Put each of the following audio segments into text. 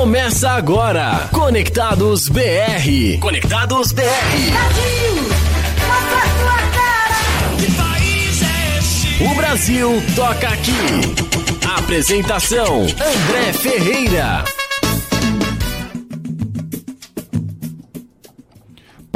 Começa agora. Conectados BR. Conectados BR. Brasil, mostra sua cara. Que país é esse? O Brasil toca aqui. Apresentação: André Ferreira.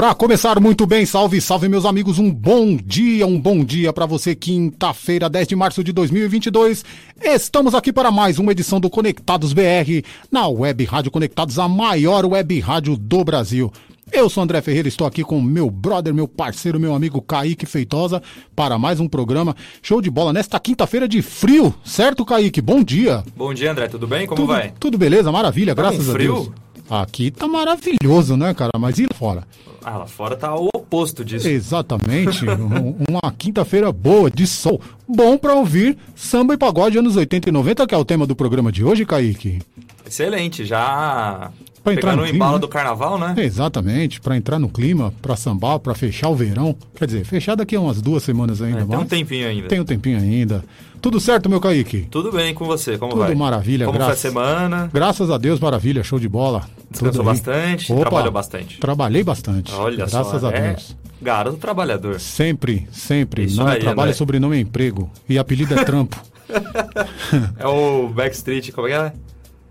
Para começar muito bem, salve, salve meus amigos, um bom dia, um bom dia para você, quinta-feira, 10 de março de 2022. Estamos aqui para mais uma edição do Conectados BR, na Web Rádio Conectados, a maior web rádio do Brasil. Eu sou André Ferreira, estou aqui com meu brother, meu parceiro, meu amigo Kaique Feitosa, para mais um programa show de bola nesta quinta-feira de frio, certo, Kaique? Bom dia. Bom dia, André, tudo bem? Como tudo, vai? Tudo beleza, maravilha, Tá graças a frio? Deus. Aqui tá maravilhoso, né, cara? Mas e lá fora? Ah, lá fora tá o oposto disso. Exatamente, um- uma quinta-feira boa, de sol. Bom pra ouvir samba e pagode anos 80 e 90, que é o tema do programa de hoje, Kaique. Excelente, já Pra entrar pegando no o clima, embalo né? do carnaval, né? Exatamente, pra entrar no clima, pra sambar, pra fechar o verão. Quer dizer, fechar daqui a umas duas semanas ainda É, tem um tempinho ainda. Tem um tempinho ainda. Tudo certo, meu Kaique? Tudo bem com você, como Tudo vai? maravilha, Como graças- foi a semana? Graças a Deus, maravilha, show de bola. Descansou Tudo bastante? Opa, Trabalhou bastante? Trabalhei bastante. Olha graças só, a é Deus. garoto trabalhador. Sempre, sempre. Isso Nome é aí, trabalho, André. sobrenome é emprego. E apelido é trampo. É o Backstreet, como é que é?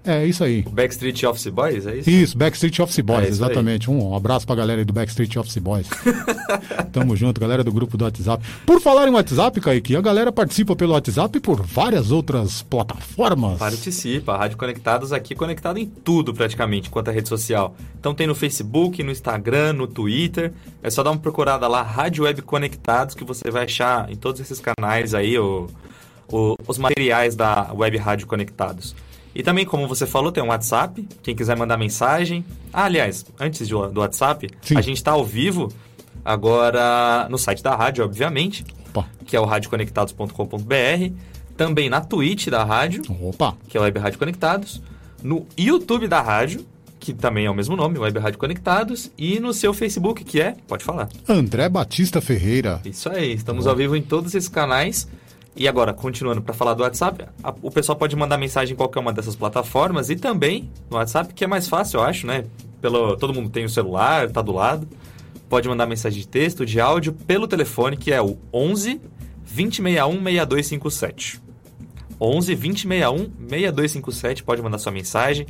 É isso aí. Backstreet Office Boys, é isso? Isso, Backstreet Office Boys, É aí. exatamente. Um abraço pra galera aí do Backstreet Office Boys. Tamo junto, galera do grupo do WhatsApp. Por falar em WhatsApp, Kaique, a galera participa pelo WhatsApp e por várias outras plataformas. Participa, a Rádio Conectados aqui, conectado em tudo praticamente, quanto a rede social. Então tem no Facebook, no Instagram, no Twitter. É só dar uma procurada lá, Rádio Web Conectados, que você vai achar em todos esses canais aí o, o- os materiais da Web Rádio Conectados. E também, como você falou, tem um WhatsApp, quem quiser mandar mensagem. Ah, aliás, antes do WhatsApp, Sim. a gente está ao vivo agora no site da rádio, obviamente, Opa, que é o radioconectados.com.br. Também na Twitch da rádio, opa. que é o Web Rádio Conectados, no YouTube da rádio, que também é o mesmo nome, Web Rádio Conectados, e no seu Facebook, que é, pode falar. André Batista Ferreira. Isso aí, estamos ao vivo em todos esses canais. E agora, continuando para falar do WhatsApp, a- o pessoal pode mandar mensagem em qualquer uma dessas plataformas e também no WhatsApp, que é mais fácil, eu acho, né? Pelo, todo mundo tem o celular, tá do lado. Pode mandar mensagem de texto, de áudio, pelo telefone, que é o 11 2061 6257. 11 2061 6257, pode mandar sua mensagem,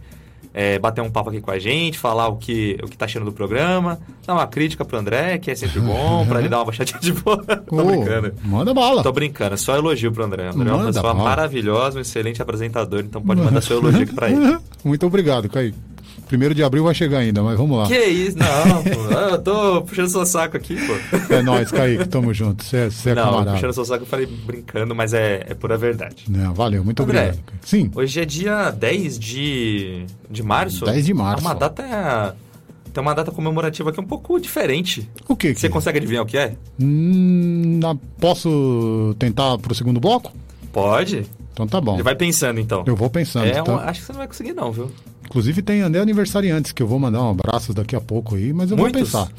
é, bater um papo aqui com a gente, falar o que, o que tá achando do programa, dar uma crítica pro André, que é sempre bom, pra ele dar uma baixadinha de boa. Tô Ô, brincando. Manda bala. Tô brincando, é só elogio pro André. André é uma pessoa bala. maravilhosa, um excelente apresentador, então pode mandar seu elogio aqui pra ele. Muito obrigado, Kaique. Primeiro de abril vai chegar ainda, mas vamos lá. que isso? Não, pô. Eu tô puxando seu saco aqui, pô. É nóis, Kaique, tamo junto. Você é, é Não, camarada. puxando seu saco eu falei brincando, mas é, é pura verdade. Não, valeu, muito André. obrigado. Sim, Hoje é dia 10 de, de março. 10 de março. É uma data. Tem uma data comemorativa aqui um pouco diferente. o que que Você consegue adivinhar o que é? Hum, posso tentar pro segundo bloco? Pode. Então tá bom. Ele vai pensando então. Eu vou pensando. É, um- então. acho que você não vai conseguir, não, viu? Inclusive tem até aniversariantes que eu vou mandar um abraço daqui a pouco aí, mas eu Muitos? vou pensar.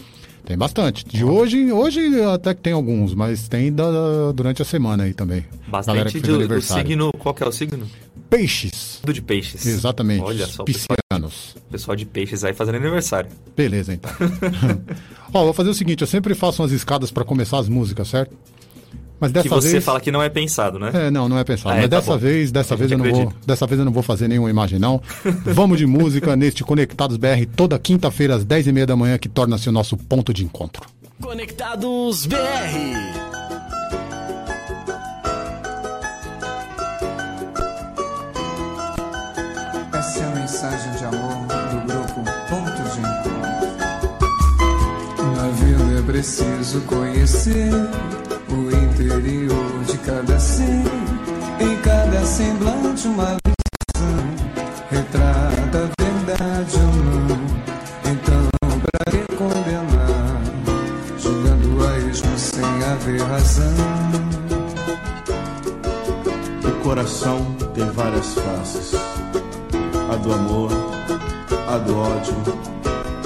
Tem bastante. De hoje, hoje até que tem alguns, mas tem da- durante a semana aí também. Bastante fez do, signo. Qual que é o signo? Peixes. Do de peixes. Exatamente. Olha só, o pessoal, Piscianos. pessoal de peixes aí fazendo aniversário. Beleza, então. Ó, vou fazer o seguinte, eu sempre faço umas escadas pra começar as músicas, certo? Mas dessa que você vez... fala que não é pensado, né? É, não, não é pensado. Ah, é, Mas tá dessa bom. vez, dessa A vez eu não vou, dessa vez eu não vou fazer nenhuma imagem não. Vamos de música neste Conectados BR toda quinta-feira às 10h30 da manhã que torna-se o nosso ponto de encontro. Conectados BR. Essa é a mensagem de amor do grupo Ponto de Encontro. Na vida é preciso conhecer o interior de cada ser. Em cada semblante, uma visão retrata a verdade ou não. Então, pra que condenar? Julgando a esmo sem haver razão. O coração tem várias faces: a do amor, a do ódio,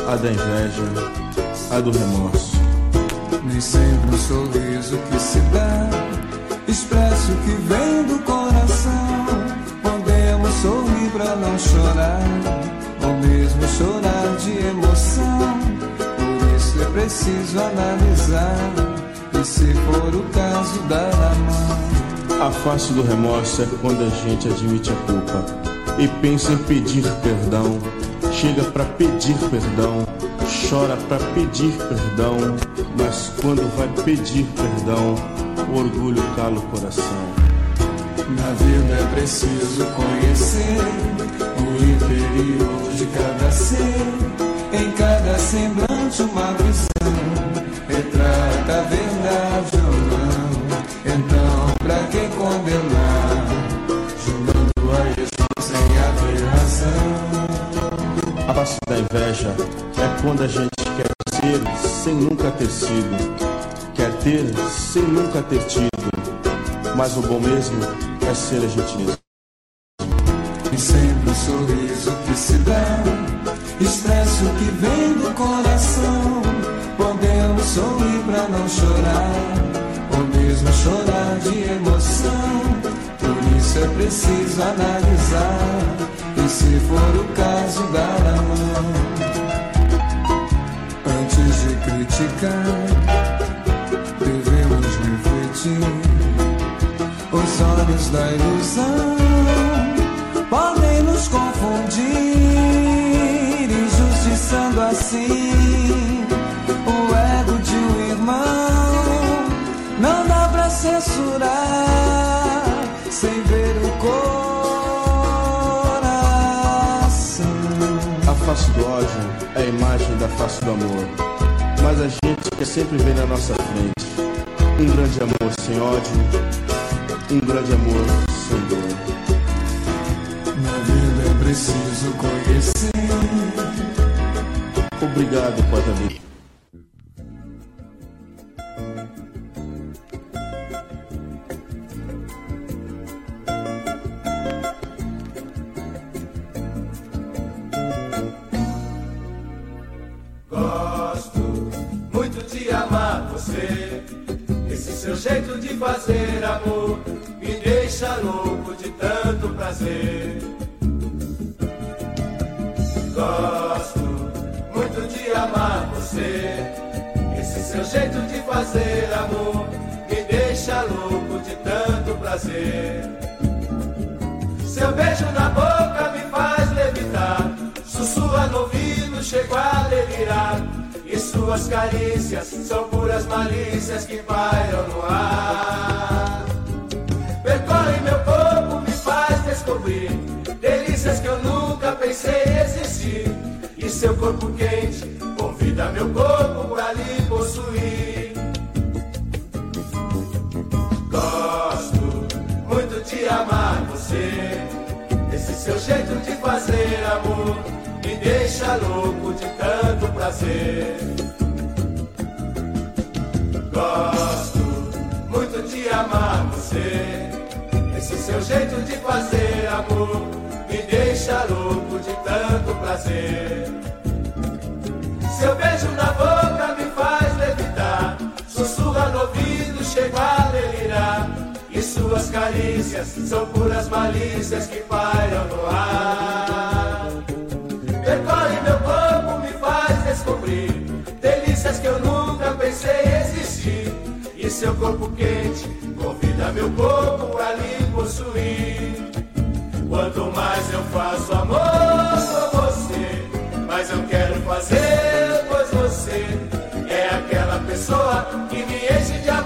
a da inveja, a do remorso. Nem sempre um sorriso que se dá expressa o que vem do coração. Podemos sorrir pra não chorar, ou mesmo chorar de emoção. Por isso é preciso analisar, e se for o caso, dar a mão. A face do remorso é quando a gente admite a culpa e pensa em pedir perdão. Chega pra pedir perdão, chora pra pedir perdão, mas quando vai pedir perdão, o orgulho cala o coração. Na vida é preciso conhecer o interior de cada ser, nunca ter tido, mas o bom mesmo é ser a. E sempre um sorriso que se dá, expressa o que vem do coração. Podemos sorrir pra não chorar, ou mesmo chorar de emoção. Por isso é preciso analisar, e se for o caso, dar a mão. Antes de criticar, Os olhos da ilusão podem nos confundir, injustiçando assim o ego de um irmão. Não dá pra censurar sem ver o coração. A face do ódio é a imagem da face do amor, mas a gente quer sempre ver na nossa frente um grande amor sem ódio, um grande amor sem dor. Na vida é preciso conhecer. Obrigado, Porta Vida. Jeito de fazer amor me deixa louco de tanto prazer. Gosto muito de amar você. Esse seu jeito de fazer amor me deixa louco de tanto prazer. Seu beijo na boca me faz levitar. Sussurra no ouvido, chego a delirar. Suas carícias são puras malícias que pairam no ar. Percorre meu corpo, me faz descobrir delícias que eu nunca pensei existir. E seu corpo quente convida meu corpo pra lhe possuir. Gosto muito de amar você. Esse seu jeito de fazer amor me deixa louco de tanto prazer. Gosto muito de amar você. Esse seu jeito de fazer amor me deixa louco de tanto prazer. Seu beijo na boca me faz levitar, sussurra no ouvido, chego a delirar. E suas carícias são puras malícias que pairam no ar. Percorre meu corpo, me faz descobrir delícias que eu nunca pensei existir. E seu corpo quente convida meu corpo pra lhe possuir. Quanto mais eu faço amor com você, mais eu quero fazer, pois você é aquela pessoa que me enche de amor,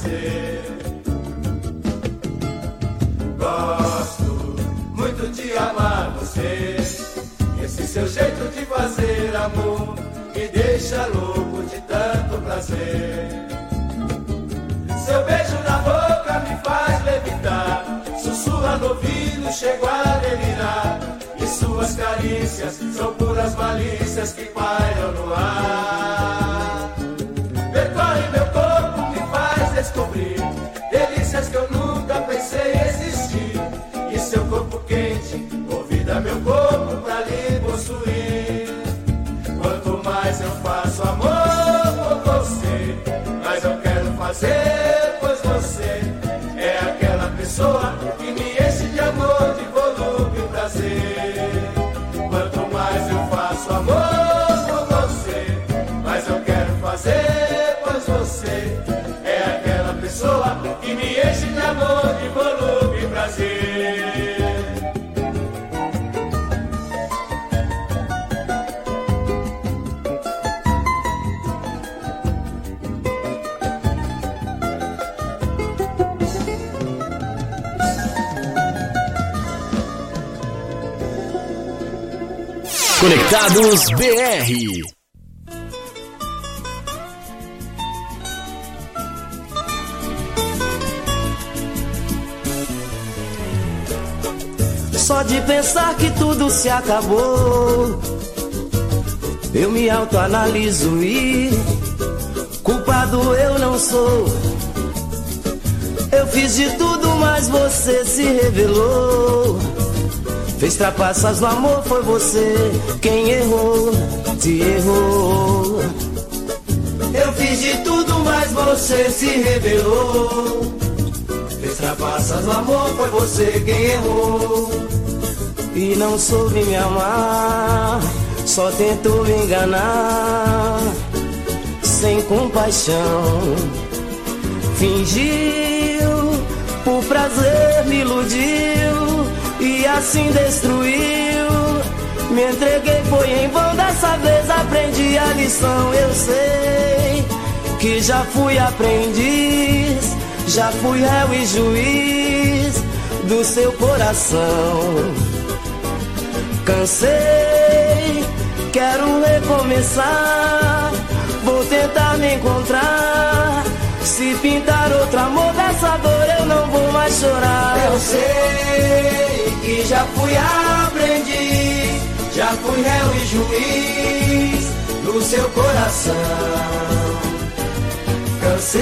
prazer. Gosto muito de amar você. Esse seu jeito de fazer amor me deixa louco de tanto prazer. Seu beijo na boca me faz levitar, sussurra no ouvido, chego a delirar. E suas carícias são puras malícias que pairam no ar. Faz descobrir delícias que eu nunca pensei existir. E seu corpo quente convida meu corpo pra lhe possuir. Quanto mais eu faço amor por você, mais eu quero fazer, Conectados BR. Só de pensar que tudo se acabou, eu me autoanaliso e culpado eu não sou. Eu fiz de tudo, mas você se revelou. Fez trapaças no amor, foi você quem errou, te errou. Eu fiz de tudo, mas você se revelou. Fez trapaças no amor, foi você quem errou. E não soube me amar, só tentou me enganar. Sem compaixão, fingiu, por prazer me iludiu assim destruiu. Me entreguei, foi em vão, dessa vez aprendi a lição. Eu sei que já fui aprendiz, já fui réu e juiz do seu coração. Cansei, quero recomeçar, vou tentar me encontrar. Se pintar outro amor dessa dor, eu não vou mais chorar. Eu sei que já fui aprendiz, já fui réu e juiz no seu coração. Cansei,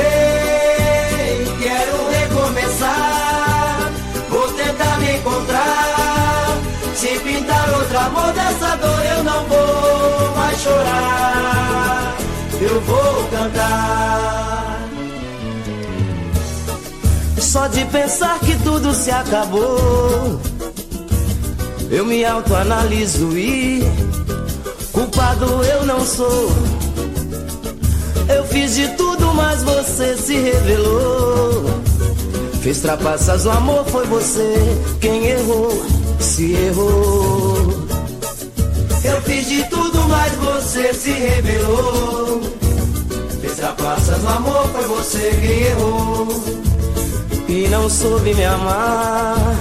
quero recomeçar, vou tentar me encontrar. Se pintar outro amor dessa dor, eu não vou mais chorar. Eu vou cantar. Só de pensar que tudo se acabou, eu me autoanaliso e culpado eu não sou. Eu fiz de tudo, mas você se revelou. Fez trapaças no amor, foi você quem errou, se errou. Eu fiz de tudo, mas você se revelou. Fez trapaças no amor, foi você quem errou. E não soube me amar,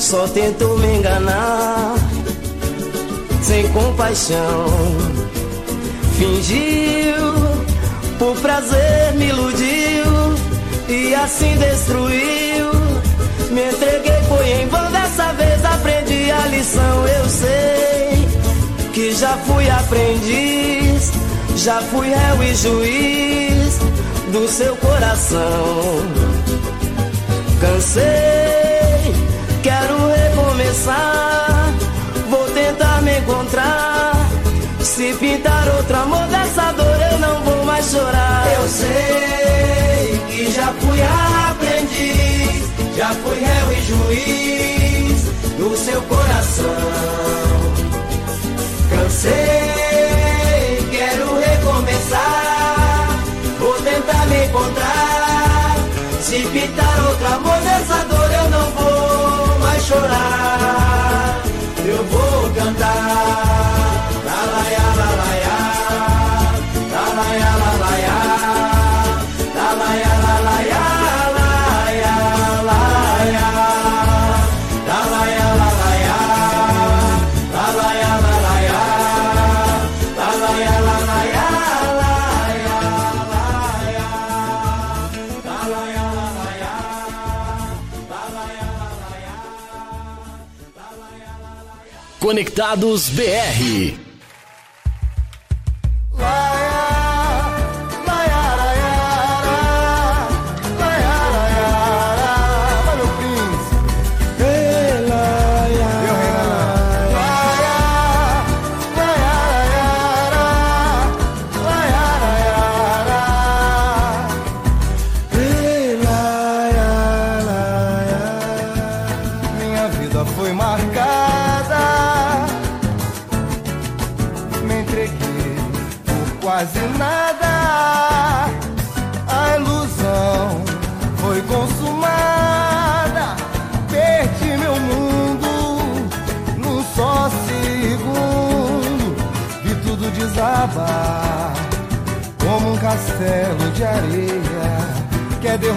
só tentou me enganar. Sem compaixão, fingiu, por prazer me iludiu e assim destruiu. Me entreguei, foi em vão, dessa vez aprendi a lição. Eu sei que já fui aprendiz, já fui réu e juiz do seu coração. Cansei, quero recomeçar. Vou tentar me encontrar. Se pintar outro amor dessa dor, eu não vou mais chorar. Eu sei que já fui aprendiz, já fui réu e juiz do seu coração. Cansei, quero recomeçar. Vou tentar me encontrar. Se pintar outro amor dessa dor, eu não vou mais chorar. Eu vou cantar. Conectados BR.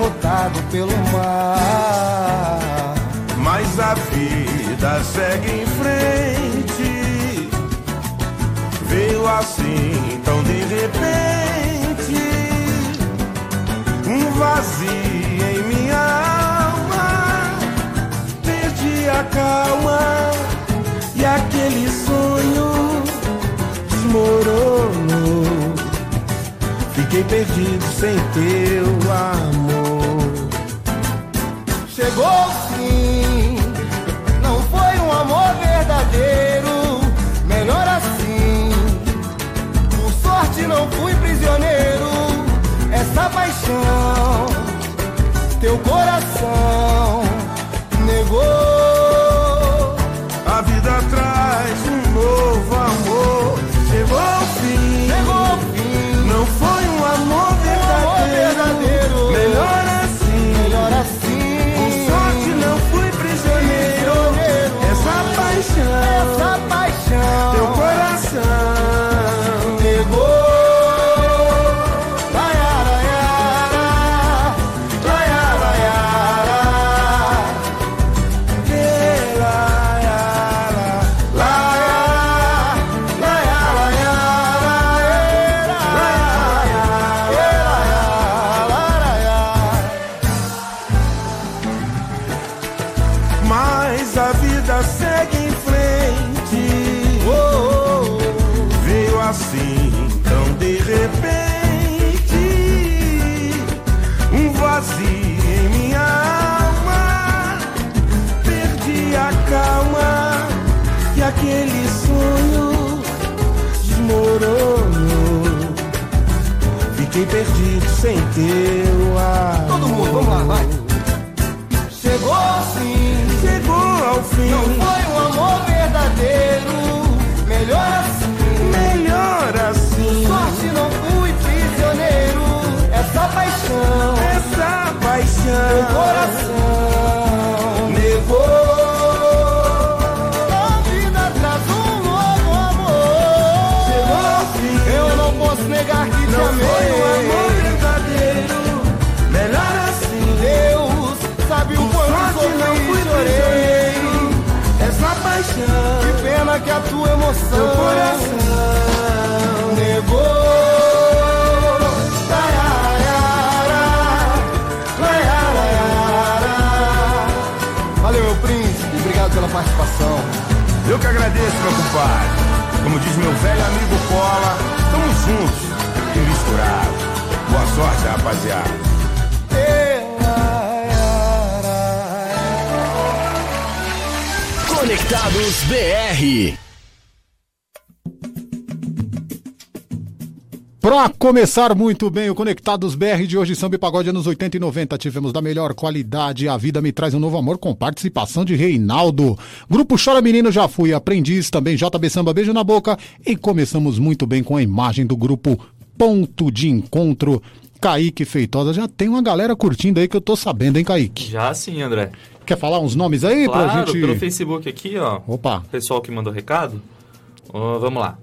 Que derrotado pelo mar. Mas a vida segue em frente. Veio assim, tão de repente. Um vazio em minha alma. Perdi a calma. E aquele sonho desmoronou. Fiquei perdido sem teu amor. Chegou o fim, não foi um amor verdadeiro. Melhor assim, por sorte não fui prisioneiro. Essa paixão, teu coração negou. Que a tua emoção Teu coração. negou. Valeu, meu príncipe. Obrigado pela participação. Eu que agradeço, meu compadre. Como diz meu velho amigo Cola, estamos juntos e misturados. Boa sorte, rapaziada. Conectados BR. Pra começar muito bem o Conectados BR de hoje, samba e pagode anos 80 e 90, tivemos da melhor qualidade, A Vida Me Traz um Novo Amor, com participação de Reinaldo. Grupo Chora Menino, já fui aprendiz, também JB Samba, beijo na boca. E começamos muito bem com a imagem do grupo Ponto de Encontro. Kaique Feitosa, já tem uma galera curtindo aí que eu tô sabendo, hein, Kaique? Já sim, André. Quer falar uns nomes aí pra Claro, gente... pelo Facebook aqui, ó. Opa, Pessoal que mandou recado. Ó, vamos lá.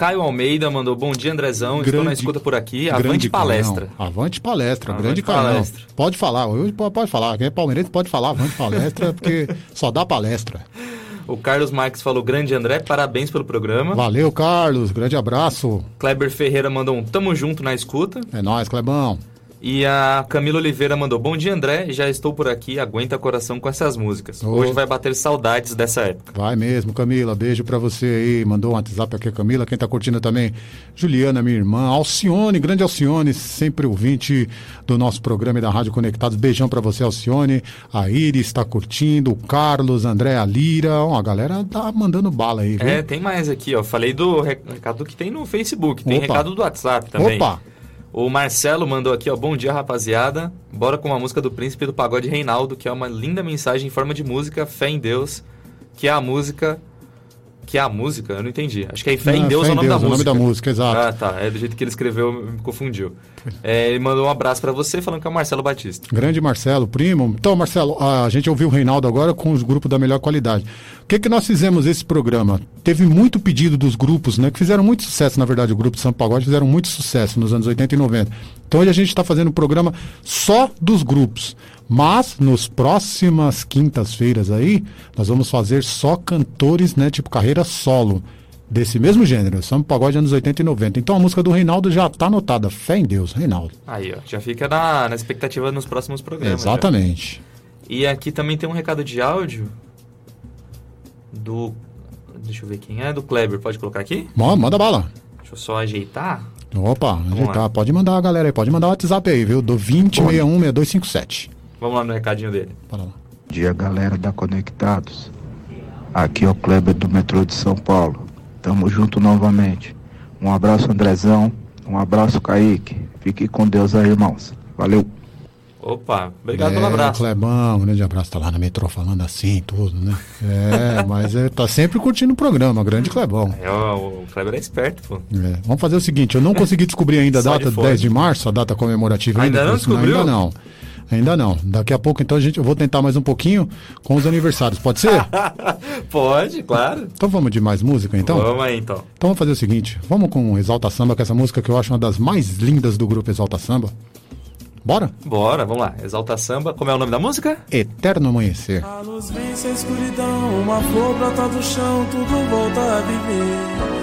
Caio Almeida mandou bom dia, Andrezão. Estou na Grande- escuta por aqui. grande Avante palestra. Avante palestra, Avante grande palestra. Pode falar, pode falar. Quem é palmeirense pode falar avante palestra, porque só dá palestra. O Carlos Marques falou grande André, parabéns pelo programa. Valeu, Carlos. Grande abraço. Kleber Ferreira mandou um tamo junto na escuta. É nóis, Clebão. E a Camila Oliveira mandou: Bom dia, André. Já estou por aqui. Aguenta coração com essas músicas. Hoje vai bater saudades dessa época. Vai mesmo, Camila. Beijo pra você aí. Mandou um WhatsApp aqui, Camila. Quem tá curtindo também? Juliana, minha irmã. Alcione, grande Alcione, sempre ouvinte do nosso programa e da Rádio Conectados. Beijão pra você, Alcione. A Iris tá curtindo. O Carlos, André, a Lira. Ó, a galera tá mandando bala aí, viu? É, tem mais aqui, ó. Falei do re- recado que tem no Facebook. Tem Opa. recado do WhatsApp também. Opa! O Marcelo mandou aqui, ó. Bom dia, rapaziada. Bora com uma música do Príncipe do Pagode Reinaldo, que é uma linda mensagem em forma de música, fé em Deus, que é a música. Que é a música? Eu não entendi. Acho que é Fé em Não, Deus Fé é o em nome Deus, da é o nome música. da música, exato. Ah, tá. É do jeito que ele escreveu, me confundiu. É, ele mandou um abraço pra você, falando que é o Marcelo Batista. Grande Marcelo, primo. Então, Marcelo, a gente ouviu o Reinaldo agora com os grupos da melhor qualidade. O que que nós fizemos esse programa? Teve muito pedido dos grupos, né? Que fizeram muito sucesso, na verdade, o grupo São Pagode fizeram muito sucesso nos anos 80 e 90. Então hoje a gente está fazendo um programa só dos grupos. Mas nos próximas quintas-feiras aí, nós vamos fazer só cantores, né? Tipo carreira solo. Desse mesmo gênero, Samba Pagode anos 80 e 90. Então a música do Reinaldo já tá anotada. Fé em Deus, Reinaldo. Aí, ó. Já fica na, na expectativa nos próximos programas. já. Exatamente. E aqui também tem um recado de áudio do. Deixa eu ver quem é, do Kleber. Pode colocar aqui? Manda bala. Deixa eu só ajeitar. Opa, ajeitar. lá. Pode mandar a galera aí, pode mandar o WhatsApp aí, viu? Do 20616257. Vamos lá no recadinho dele. Bora lá. Bom dia, galera da Conectados. Aqui é o Kleber do metrô de São Paulo. Tamo junto novamente. Um abraço, Andrezão. Um abraço, Kaique. Fique com Deus aí, irmãos. Valeu. Opa, obrigado é, pelo abraço. Clebão, um grande abraço. Tá lá na metrô falando assim, tudo, né? É, mas é, tá sempre curtindo o programa, grande Clebão. É, ó, o Kleber é esperto, pô. É, vamos fazer o seguinte, eu não consegui descobrir ainda a data de de fora. 10 de março, a data comemorativa Ainda não por sinal, descobriu? Ainda não. Ainda não. Daqui a pouco, então, a gente, eu vou tentar mais um pouquinho com os aniversários. Pode ser? Pode, claro. então vamos de mais música, então? Vamos aí, então. Então vamos fazer o seguinte, vamos com Exalta Samba, que é essa música que eu acho uma das mais lindas do grupo Exalta Samba. Bora? Bora, vamos lá. Exalta Samba. Como é o nome da música? Eterno Amanhecer. A luz vence a escuridão, uma flor brota do chão, tudo volta a viver.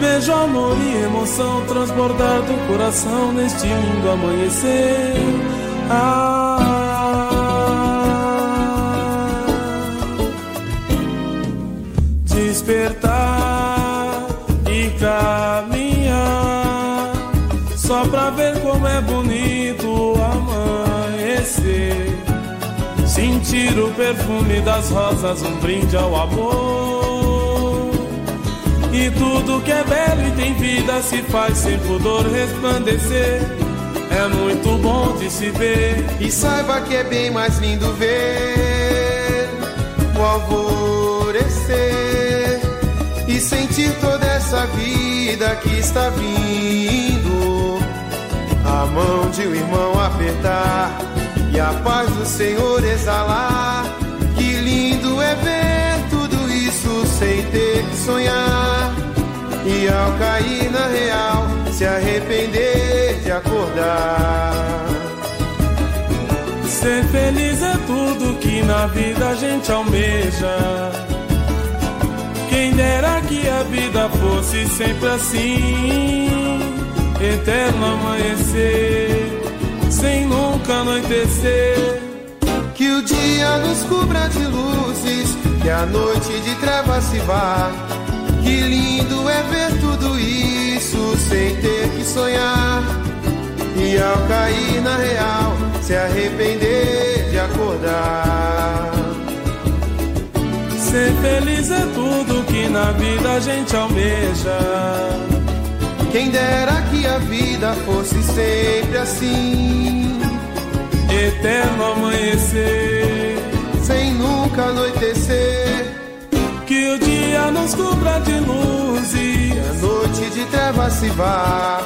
Vejo amor e emoção transbordar do coração neste lindo amanhecer. Ah, despertar e caminhar só pra ver como é bonito amanhecer. Sentir o perfume das rosas, um brinde ao amor. E tudo que é belo e tem vida se faz sem pudor resplandecer. É muito bom de se ver. E saiba que é bem mais lindo ver o alvorecer e sentir toda essa vida que está vindo. A mão de um irmão apertar e a paz do Senhor exalar. Que lindo é ver tudo isso sem ter que sonhar. E ao cair na real, se arrepender de acordar. Ser feliz é tudo que na vida a gente almeja. Quem dera que a vida fosse sempre assim, eterno amanhecer, sem nunca anoitecer. Que o dia nos cubra de luzes, que a noite de trevas se vá. Que lindo é ver tudo isso sem ter que sonhar. E ao cair na real, se arrepender de acordar. Ser feliz é tudo que na vida a gente almeja. Quem dera que a vida fosse sempre assim, Eterno amanhecer, sem nunca anoitecer. que o dia nos cubra de Que a luzes. noite de trevas se vá.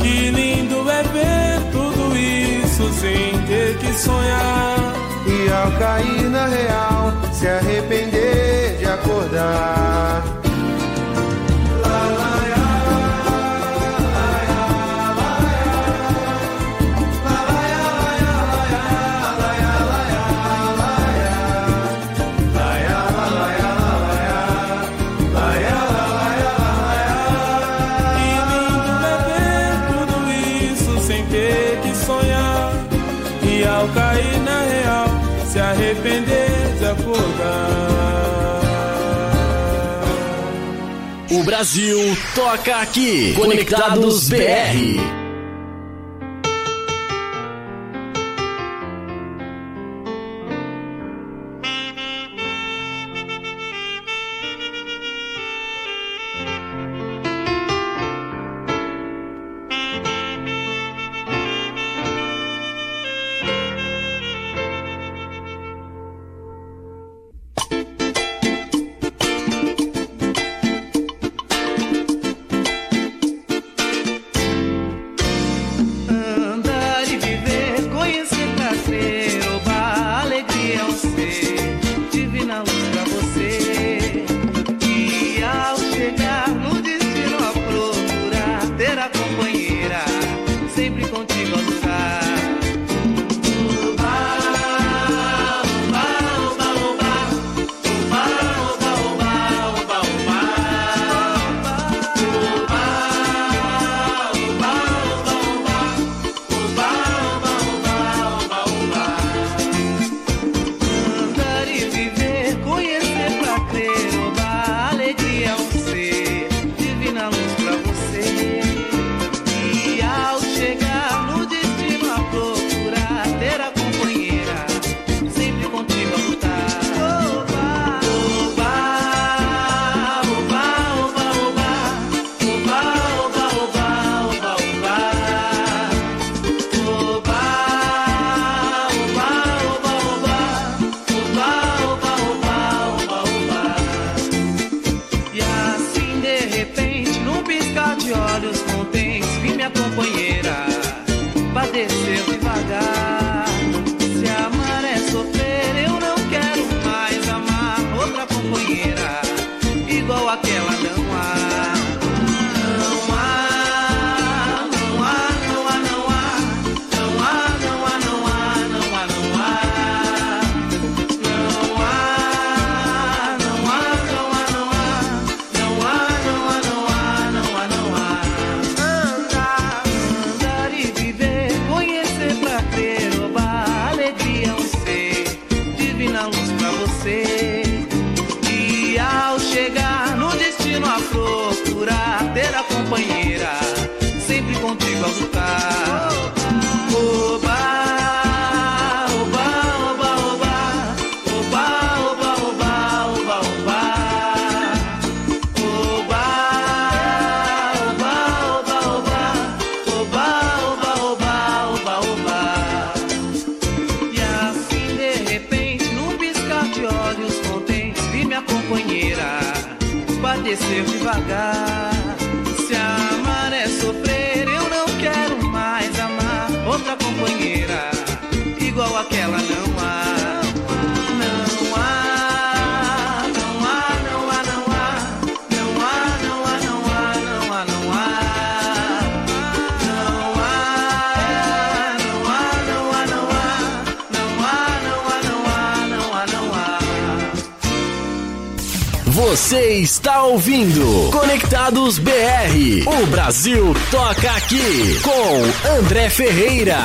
Que lindo é ver tudo isso sem ter que sonhar. E ao cair na real, se arrepender de acordar. Brasil toca aqui. Conectados BR. descer devagar. Você está ouvindo Conectados BR. O Brasil toca aqui com André Ferreira.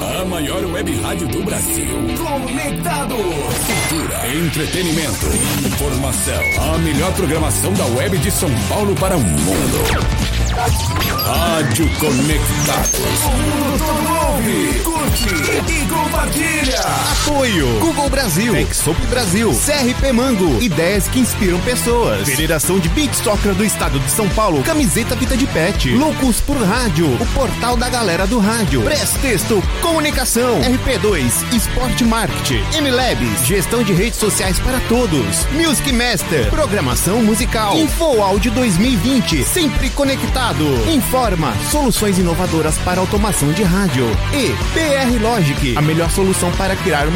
A maior web rádio do Brasil. Conectados. Cultura, entretenimento, informação. A melhor programação da web de São Paulo para o mundo. Rádio Conectados. O mundo todo ouve, curte e compartilha. Apoio. Google Brasil, Texop Brasil, CRP Mango, ideias que inspiram pessoas. Federação de Beat Soccer do Estado de São Paulo, camiseta Vida de Pet, Loucos por Rádio, o portal da galera do rádio. Prestexto, comunicação, RP2, Esporte Marketing, MLabs, gestão de redes sociais para todos. Music Master, programação musical. Info Áudio 2020, sempre conectado. Informa, soluções inovadoras para automação de rádio. E PR Logic, a melhor solução para criar uma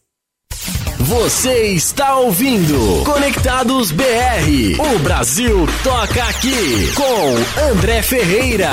Você está ouvindo Conectados BR. O Brasil toca aqui com André Ferreira.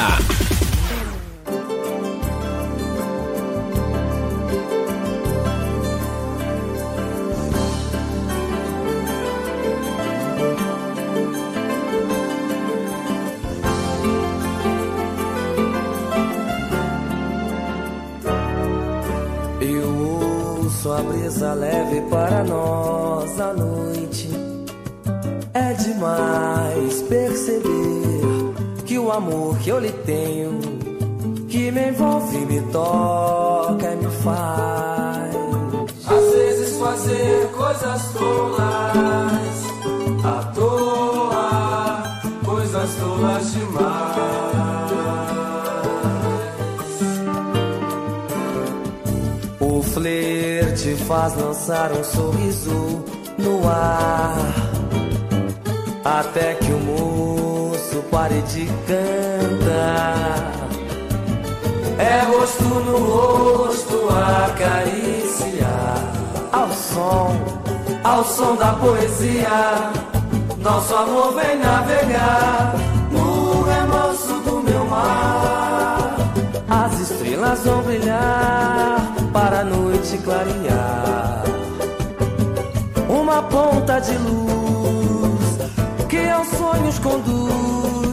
Às vezes fazer coisas tolas, à toa, coisas tolas demais. O flerte faz lançar um sorriso no ar, até que o moço pare de cantar. É rosto no rosto acariciar. Ao som, ao som da poesia, nosso amor vem navegar no remanso do meu mar. As estrelas vão brilhar para a noite clarear. Uma ponta de luz que aos sonhos conduz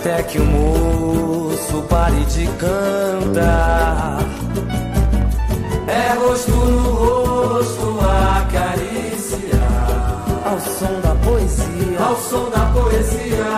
até que o moço pare de cantar. É rosto no rosto acariciar. Ao som da poesia. Ao som da poesia.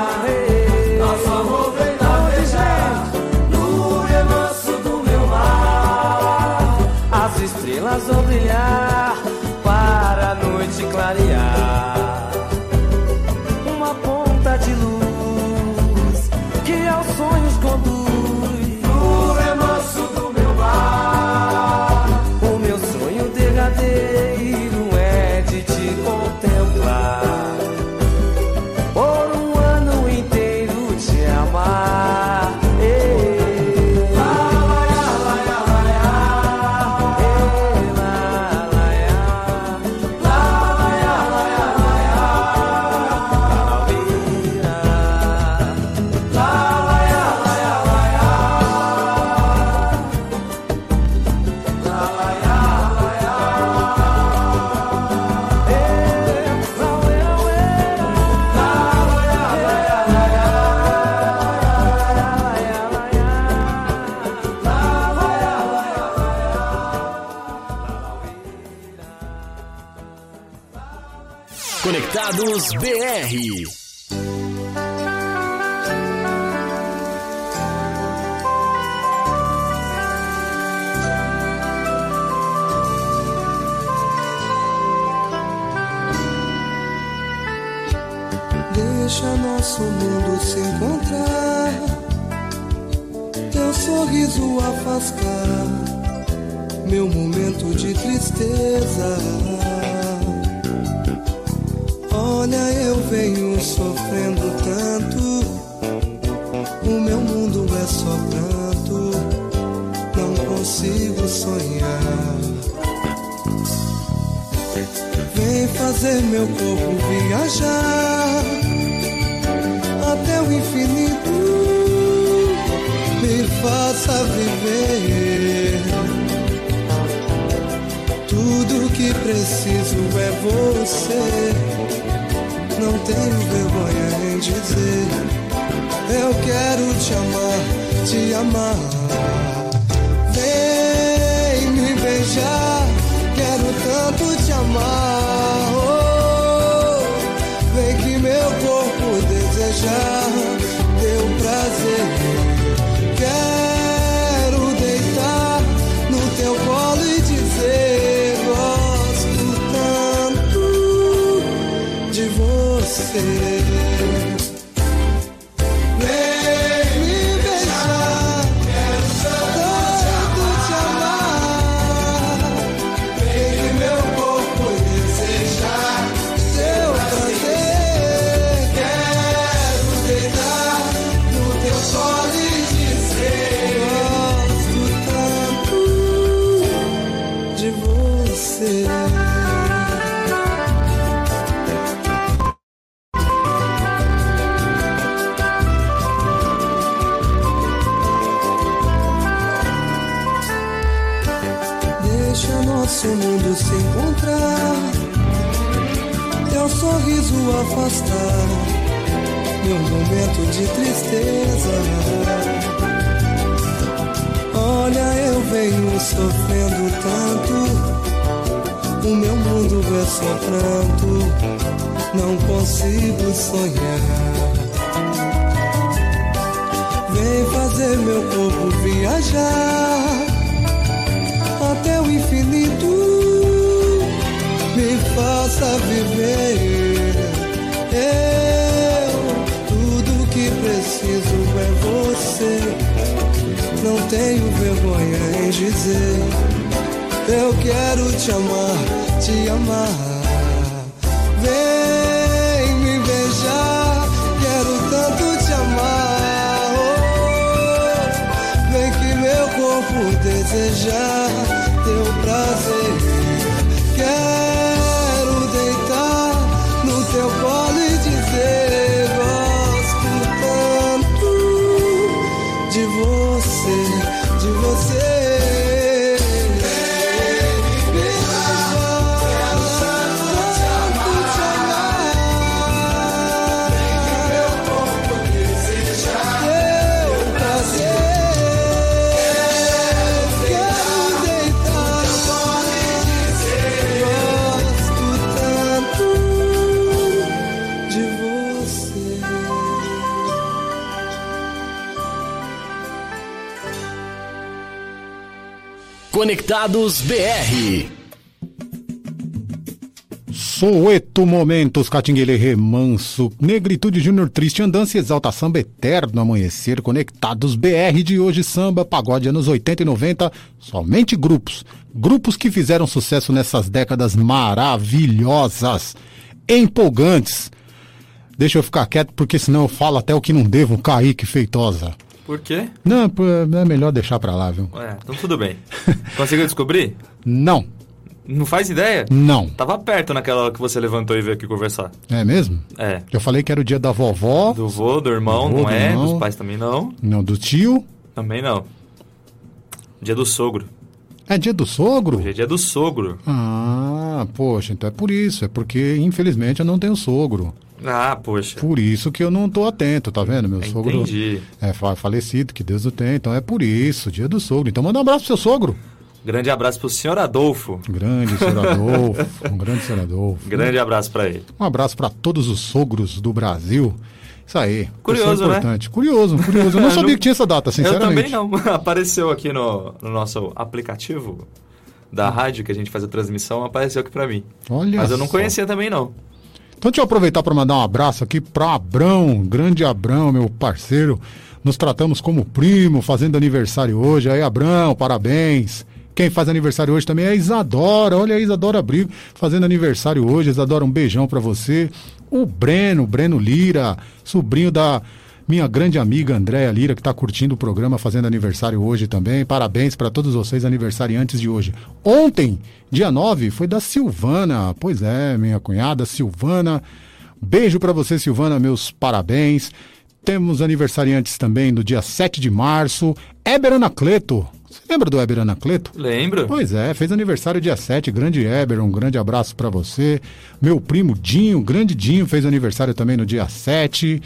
This nosso mundo se encontrar. Teu sorriso afastar meu momento de tristeza. Olha, eu venho sofrendo tanto. O meu mundo é só pranto. Não consigo sonhar. Vem fazer meu corpo viajar até o infinito. Me faça viver. Eu, tudo que preciso é você. Não tenho vergonha em dizer. Eu quero te amar, te amar. Vem me beijar, quero tanto te amar. Oh, vem que meu corpo desejar teu Conectados BR. Soeto Momentos, Catinguele Remanso, Negritude Júnior Triste, Andança Exalta Samba Eterno Amanhecer, Conectados BR de hoje, samba, pagode anos 80 e 90, somente grupos. Grupos que fizeram sucesso nessas décadas maravilhosas, empolgantes. Deixa eu ficar quieto, porque senão eu falo até o que não devo, Kaique Feitosa. Por quê? Não, é melhor deixar pra lá, viu? Ué, então tudo bem. Conseguiu descobrir? Não, Não faz ideia? não. Tava perto naquela hora que você levantou e veio aqui conversar. É mesmo? É. Eu falei que era o dia da vovó, Do vô, do irmão, Do vô, não do é. irmão. Dos pais também não. não, do tio. Também não. Dia do sogro. É dia do sogro? Hoje é dia do sogro. Ah, poxa, então é por isso. É porque, infelizmente, eu não tenho sogro. Ah, poxa. Por isso que eu não tô atento, tá vendo? Meu sogro Entendi. é fa- falecido, que Deus o tenha. Então é por isso, dia do sogro. Então manda um abraço pro seu sogro. Grande abraço pro senhor Adolfo. Grande senhor Adolfo. um grande senhor Adolfo. Grande abraço pra ele. Um abraço pra todos os sogros do Brasil. Isso aí. Curioso, né? importante. Curioso, curioso. Eu não sabia Não- que tinha essa data, sinceramente. Eu também não. Apareceu aqui no, no nosso aplicativo da rádio que a gente faz a transmissão, apareceu aqui pra mim. Olha Mas eu não só. conhecia também não. Então deixa eu aproveitar para mandar um abraço aqui para Abrão, grande Abrão, meu parceiro. Nos tratamos como primo, fazendo aniversário hoje. Aí, Abrão, parabéns. Quem faz aniversário hoje também é a Isadora. Olha a Isadora Brigo fazendo aniversário hoje. Isadora, um beijão para você. O Breno, Breno Lira, sobrinho da minha grande amiga Andréa Lira, que está curtindo o programa, fazendo aniversário hoje também. Parabéns para todos vocês, aniversariantes de hoje. Ontem, dia 9, foi da Silvana. Pois é, minha cunhada Silvana. Beijo para você, Silvana, meus parabéns. Temos aniversariantes também no dia 7 de março. Éber Anacleto. Você lembra do Éber Anacleto? Lembro. Pois é, fez aniversário dia 7. Grande Éber, um grande abraço pra você. Meu primo Dinho, grande Dinho, fez aniversário também no dia 7.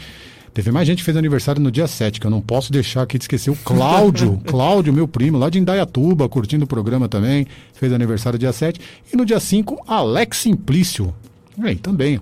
Teve mais gente que fez aniversário no dia 7, que eu não posso deixar aqui de esquecer. O Cláudio, Cláudio, meu primo, lá de Indaiatuba, curtindo o programa também, fez aniversário dia 7. E no dia 5, Alex Simplício. Aí, também.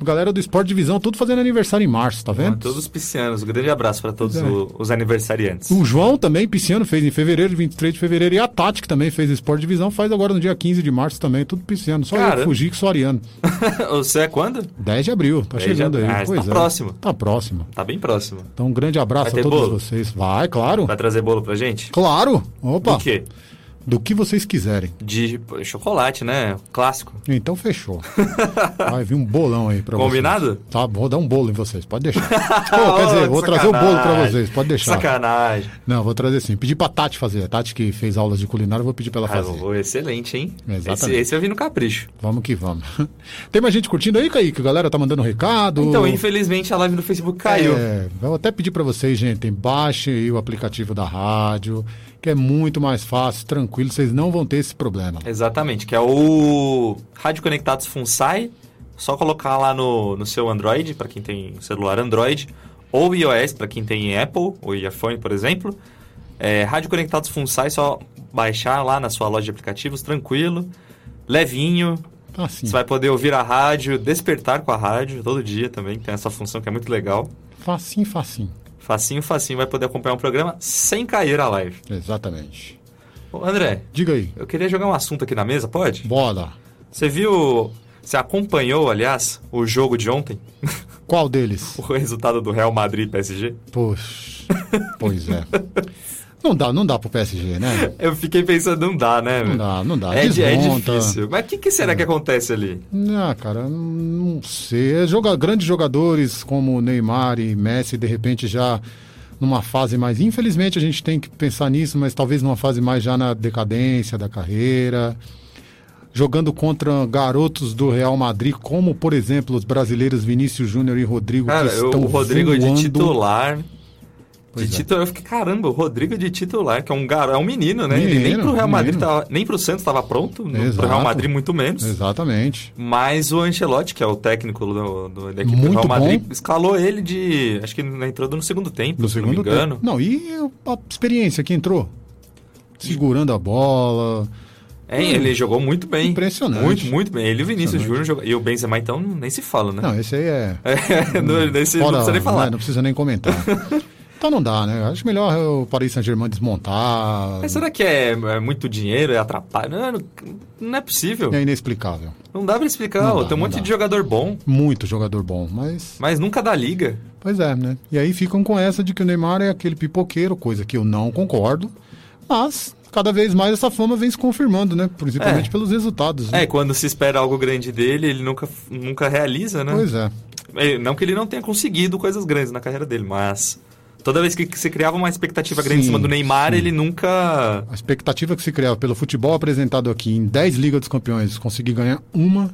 Galera do Esporte Divisão, tudo fazendo aniversário em março, tá vendo? Todos os piscianos. Um grande abraço para todos é. o- os aniversariantes. O João também, pisciano, fez em fevereiro, 23 de fevereiro. E a Tati, que também fez Esporte Divisão, faz agora no dia 15 de março também, tudo pisciano. Só eu Cara. que fugi, que sou ariano. Você é quando? 10 de abril, tá 10 de chegando aí. Ah, pois tá é. próximo. Tá próximo. Tá bem próximo. Então, um grande abraço a todos bolo? vocês. Vai, claro. Vai trazer bolo pra gente? Claro. Opa. Do quê? Do que vocês quiserem. De chocolate, né? Clássico. Então fechou. Vai vir um bolão aí pra Combinado? vocês. Tá, vou dar um bolo em vocês, pode deixar. Pô, quer dizer, vou trazer o bolo pra vocês, pode deixar. Sacanagem. Não, vou trazer sim. Pedir pra Tati fazer. A Tati que fez aulas de culinária, eu vou pedir pra ela Ah, fazer. ô, excelente, hein? Exatamente. Esse, esse eu vi no capricho. Vamos que vamos. Tem mais gente curtindo aí, Kaique? A galera tá mandando recado. Então, infelizmente, a live no Facebook caiu. É, vou até pedir pra vocês, gente, baixem aí o aplicativo da rádio, que é muito mais fácil, tranquilo, vocês não vão ter esse problema. Exatamente, que é o Rádio Conectados Funsai. Só colocar lá no, no seu Android, para quem tem celular Android, ou iOS, para quem tem Apple ou iPhone, por exemplo. É, Rádio Conectados Funsai, só baixar lá na sua loja de aplicativos, tranquilo, levinho. Assim. Você vai poder ouvir a rádio, despertar com a rádio todo dia também, tem essa função que é muito legal. Facinho, facinho. Facinho, facinho, vai poder acompanhar um programa sem cair a live. Exatamente. Ô, André, Diga aí. eu queria jogar um assunto aqui na mesa, pode? Bora. Você viu, você acompanhou, aliás, o jogo de ontem? Qual deles? O resultado do Real Madrid e PSG? Poxa, pois é. Não dá, não dá pro PSG, né? Eu fiquei pensando, não dá, né? Não dá, não dá. É, é difícil. Mas o que, que será que acontece ali? Ah, cara, não sei. É Joga, grandes jogadores como Neymar e Messi, de repente já numa fase mais. Infelizmente a gente tem que pensar nisso, mas talvez numa fase mais já na decadência da carreira. Jogando contra garotos do Real Madrid, como por exemplo os brasileiros Vinícius Júnior e Rodrigo, Cara, que estão o Rodrigo de voando. titular. De é. titular, eu fiquei, caramba, o Rodrigo de titular, que é um gar... é um menino, né? Ele nem Menino, pro Real Madrid menino. tava, nem pro Santos estava pronto, no, pro. Real Madrid muito menos. Exatamente. Mas o Ancelotti, que é o técnico do, do, da equipe do Muito Real Madrid, bom. escalou ele de. Acho que na entrou no segundo tempo, No se segundo não me engano. tempo. Não, e a experiência que entrou? Segurando a bola. É, ele jogou muito bem. Impressionante. Muito, muito bem. Ele e o Vinícius. Júnior jogou. E o Benzema, então, nem se fala, né? Não, esse aí é. É, não, nesse não Fora- precisa nem falar. Não, não precisa nem comentar. então não dá, né? Acho melhor o Paris Saint-Germain desmontar. Mas será que é, é muito dinheiro? É atrapalha? Não, não, é possível. É inexplicável. Não dá pra explicar. Dá, Tem um monte dá. de jogador bom, Muito jogador bom, mas. mas nunca dá liga. Pois é, né? E aí ficam com essa de que o Neymar é aquele pipoqueiro, coisa que eu não concordo. Mas cada vez mais essa fama vem se confirmando, né? Principalmente É. pelos resultados. né? É, quando se espera algo grande dele, ele nunca, nunca realiza, né? Pois é. É, Não que ele não tenha conseguido coisas grandes na carreira dele, mas toda vez que se criava uma expectativa grande em Sim, cima do Neymar, sim. ele nunca. A expectativa que se criava pelo futebol apresentado aqui em 10 Ligas dos Campeões, conseguir ganhar uma,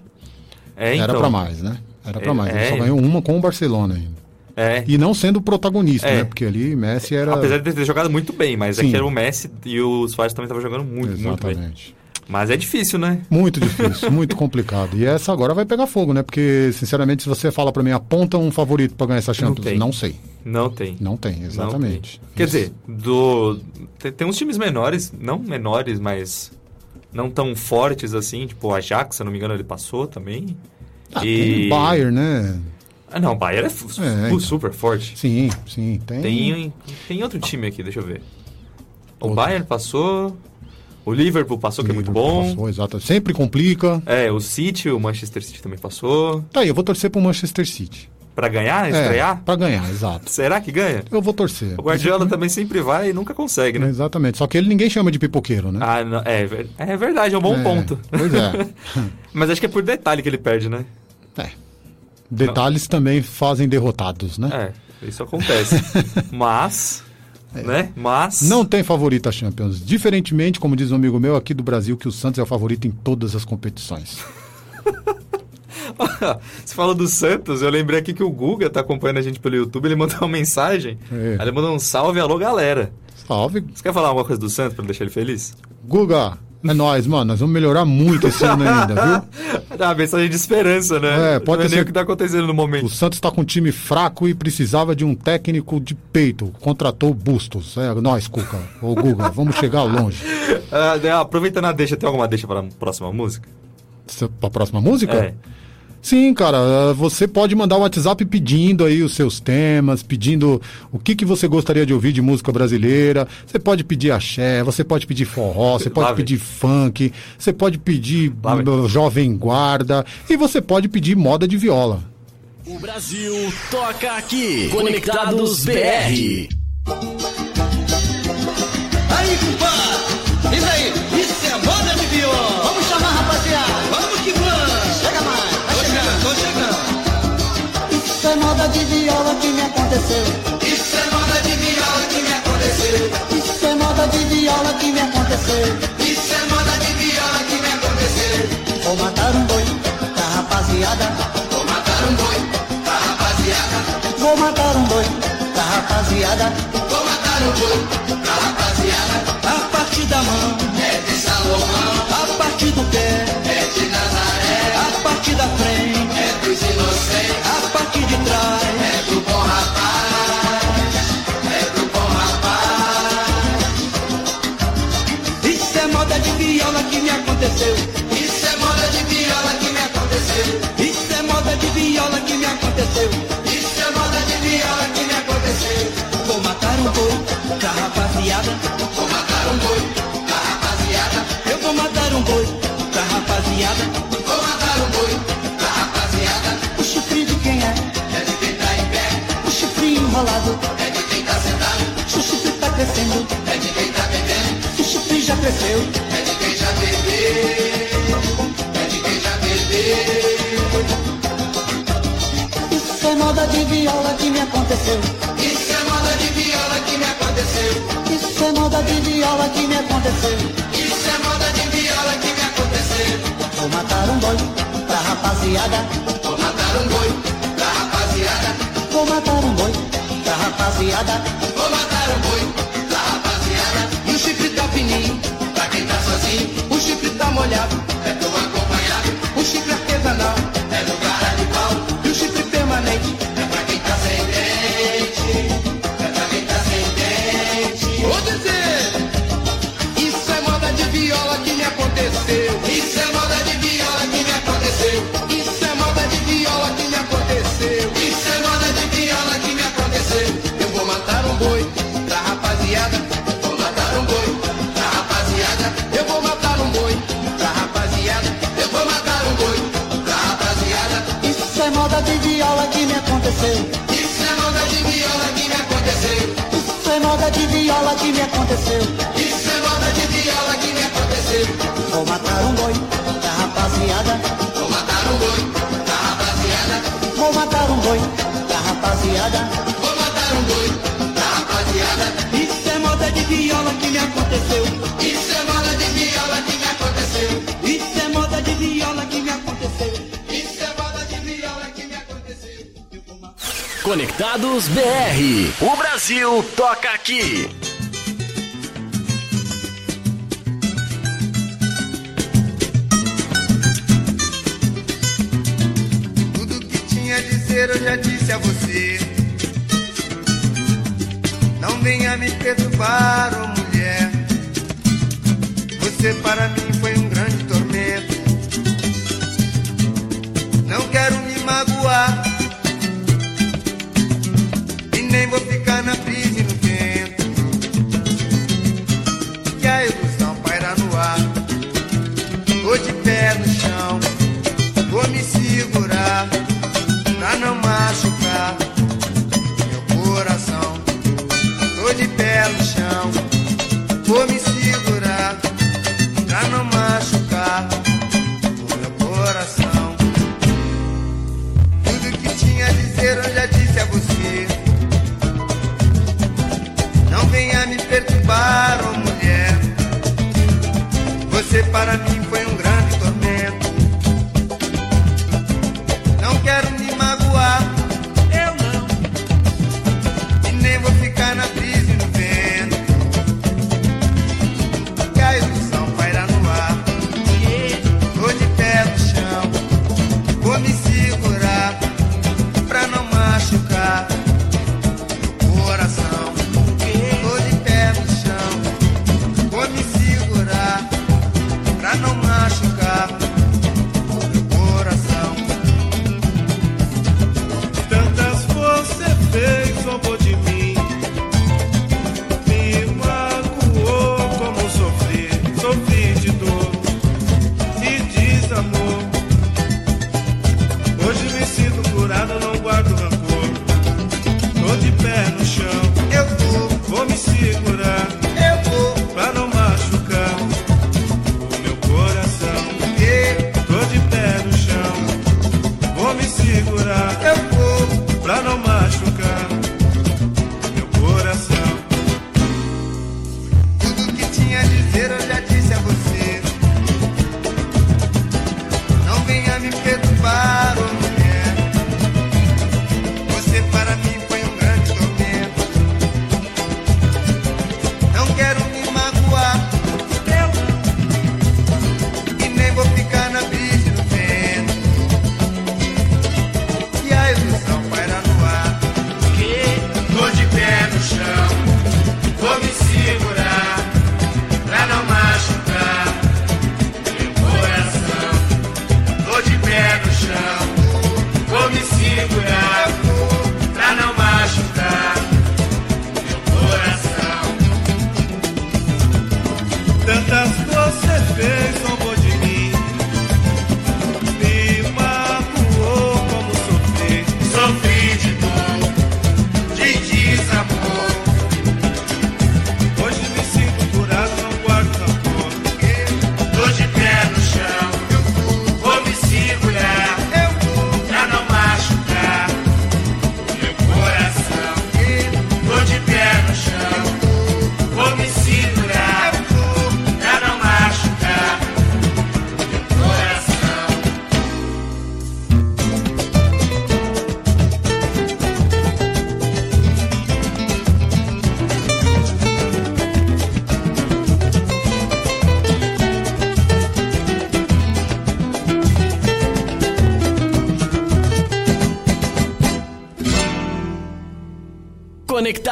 É, era então. pra mais, né? Era pra É, mais. Ele é. só ganhou uma com o Barcelona ainda. É. E não sendo o protagonista, É. né? Porque ali Messi era. Apesar de ter jogado muito bem, mas é Sim. que era o Messi e o Suárez também estavam jogando muito, muito bem. Exatamente. Mas é difícil, né? Muito difícil, muito complicado. E essa agora vai pegar fogo, né? Porque, sinceramente, se você fala pra mim, aponta um favorito pra ganhar essa Champions, tem. não sei. Não tem. Não tem, exatamente. Não tem. Quer dizer, do tem, tem uns times menores, não menores, mas não tão fortes assim, tipo o Ajax, se não me engano, ele passou também. Ah, tem o Bayern, né? Ah, não, o Bayern é, É, então. super forte. Sim, sim. Tem. Tem, tem outro time aqui, deixa eu ver. O Bayern passou, o Liverpool passou, que é muito bom. Passou, exato. Sempre complica. É, o City, o Manchester City também passou. Tá aí, eu vou torcer pro Manchester City. Pra ganhar, estrear? É, pra ganhar, exato. Será que ganha? Eu vou torcer. O Guardiola também sempre vai e nunca consegue, né? Exatamente. Só que ele ninguém chama de pipoqueiro, né? Ah, não, é, é verdade, é um bom É, ponto. pois é. Mas acho que é por detalhe que ele perde, né? Detalhes também fazem derrotados, né? É, isso acontece. Mas, né? Mas. Não tem favorito a Champions. Diferentemente, como diz um amigo meu aqui do Brasil, que o Santos é o favorito em todas as competições. Você falou do Santos, eu lembrei aqui que o Guga tá acompanhando a gente pelo YouTube, ele mandou uma mensagem. É. Aí ele mandou um salve, alô galera. Salve. Você quer falar alguma coisa do Santos pra deixar ele feliz? Guga, é nóis, mano. Nós vamos melhorar muito esse ano ainda, viu? Dá uma mensagem de esperança, né? É, pode Não é ser- o que tá acontecendo no momento. O Santos tá com um time fraco e precisava de um técnico de peito. Contratou Bustos. É, nós, Cuca. Ô, Guga, vamos chegar longe. Ah, né, aproveitando a deixa, tem alguma deixa para a próxima música? Cê- Pra próxima música? É. Sim, cara, eh, você pode mandar um WhatsApp pedindo aí os seus temas, pedindo o que, que você gostaria de ouvir de música brasileira. Você pode pedir axé, você pode pedir forró, você pode Lá vem. pedir funk, você pode pedir Lá vem. uh, jovem guarda e você pode pedir moda de viola. O Brasil toca aqui. Conectados BR. Aí, compadre! Isso aí! Isso é moda de de viola que me aconteceu. Isso é moda de viola que me aconteceu! Isso é moda de viola que me aconteceu. Isso é moda de viola que me aconteceu! Vou matar um boi pra rapaziada. Vou matar um boi pra rapaziada! Vou matar um boi pra rapaziada. Vou matar um boi pra rapaziada! Cresceu. é de quem já bebeu, é de quem já bebeu. Isso é moda de viola que me aconteceu. Isso é moda de viola que me aconteceu. Isso é moda de viola que me aconteceu. Isso é moda de viola que me aconteceu. Vou matar um boi pra rapaziada. Vou matar um boi pra rapaziada. Vou matar um boi pra rapaziada. Vou matar um boi aconteceu. Isso é moda de viola que me aconteceu. Isso é moda de viola que me aconteceu. Isso é moda de viola que me aconteceu. Vou matar um boi pra rapaziada. Vou matar um boi pra rapaziada. Vou matar um boi pra rapaziada. Vou matar um boi pra rapaziada. Isso é moda de viola que me aconteceu. Isso é moda de viola Conectados BR. O Brasil toca aqui. Tudo que tinha a dizer eu já disse a você.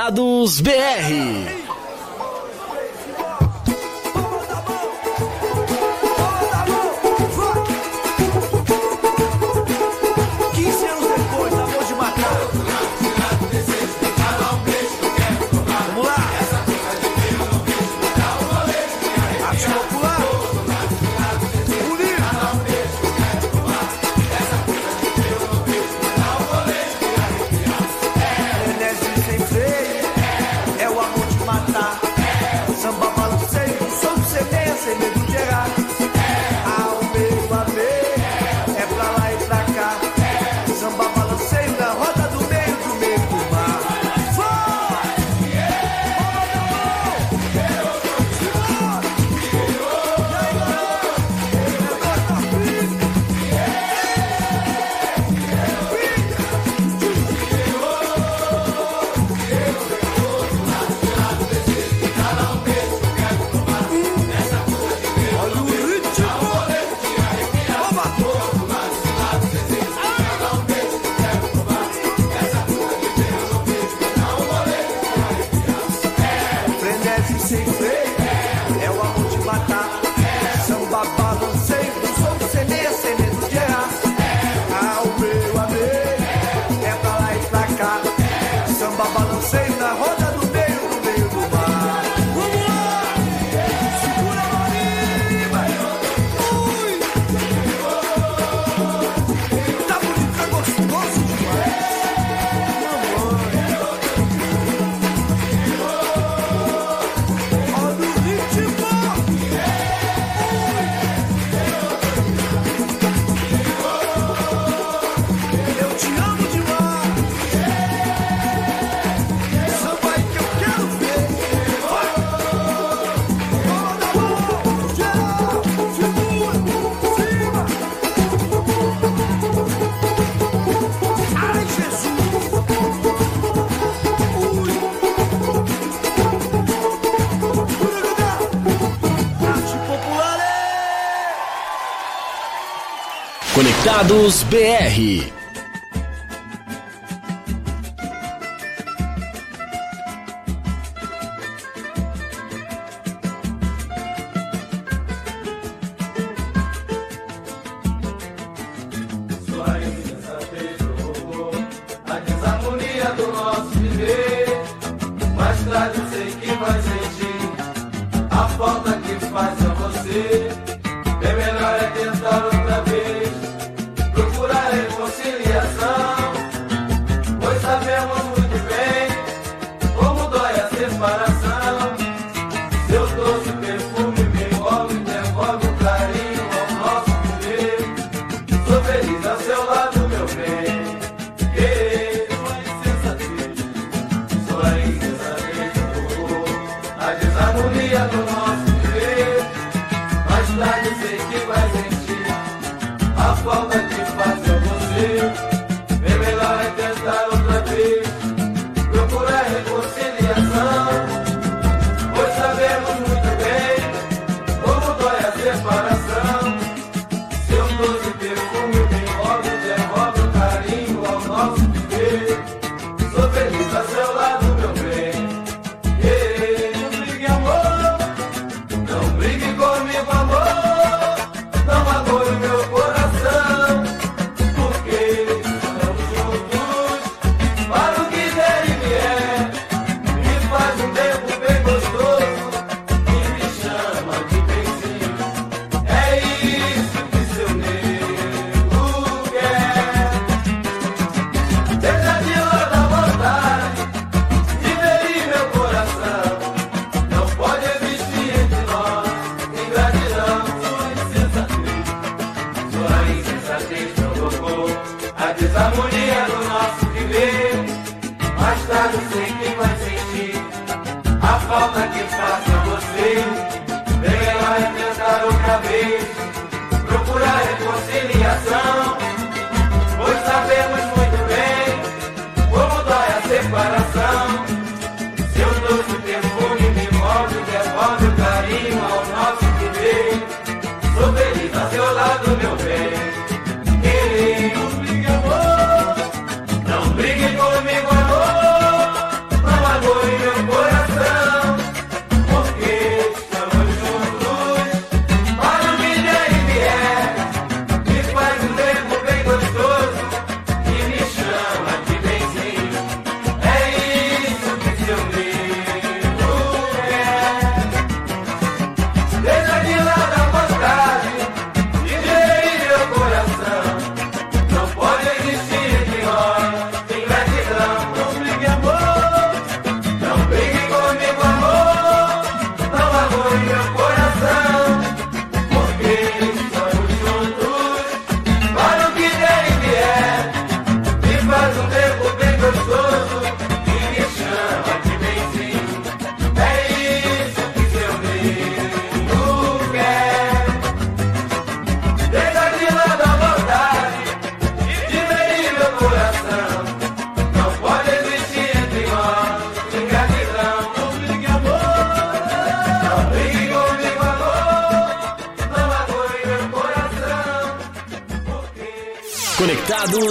Conectados BR. Conectados BR.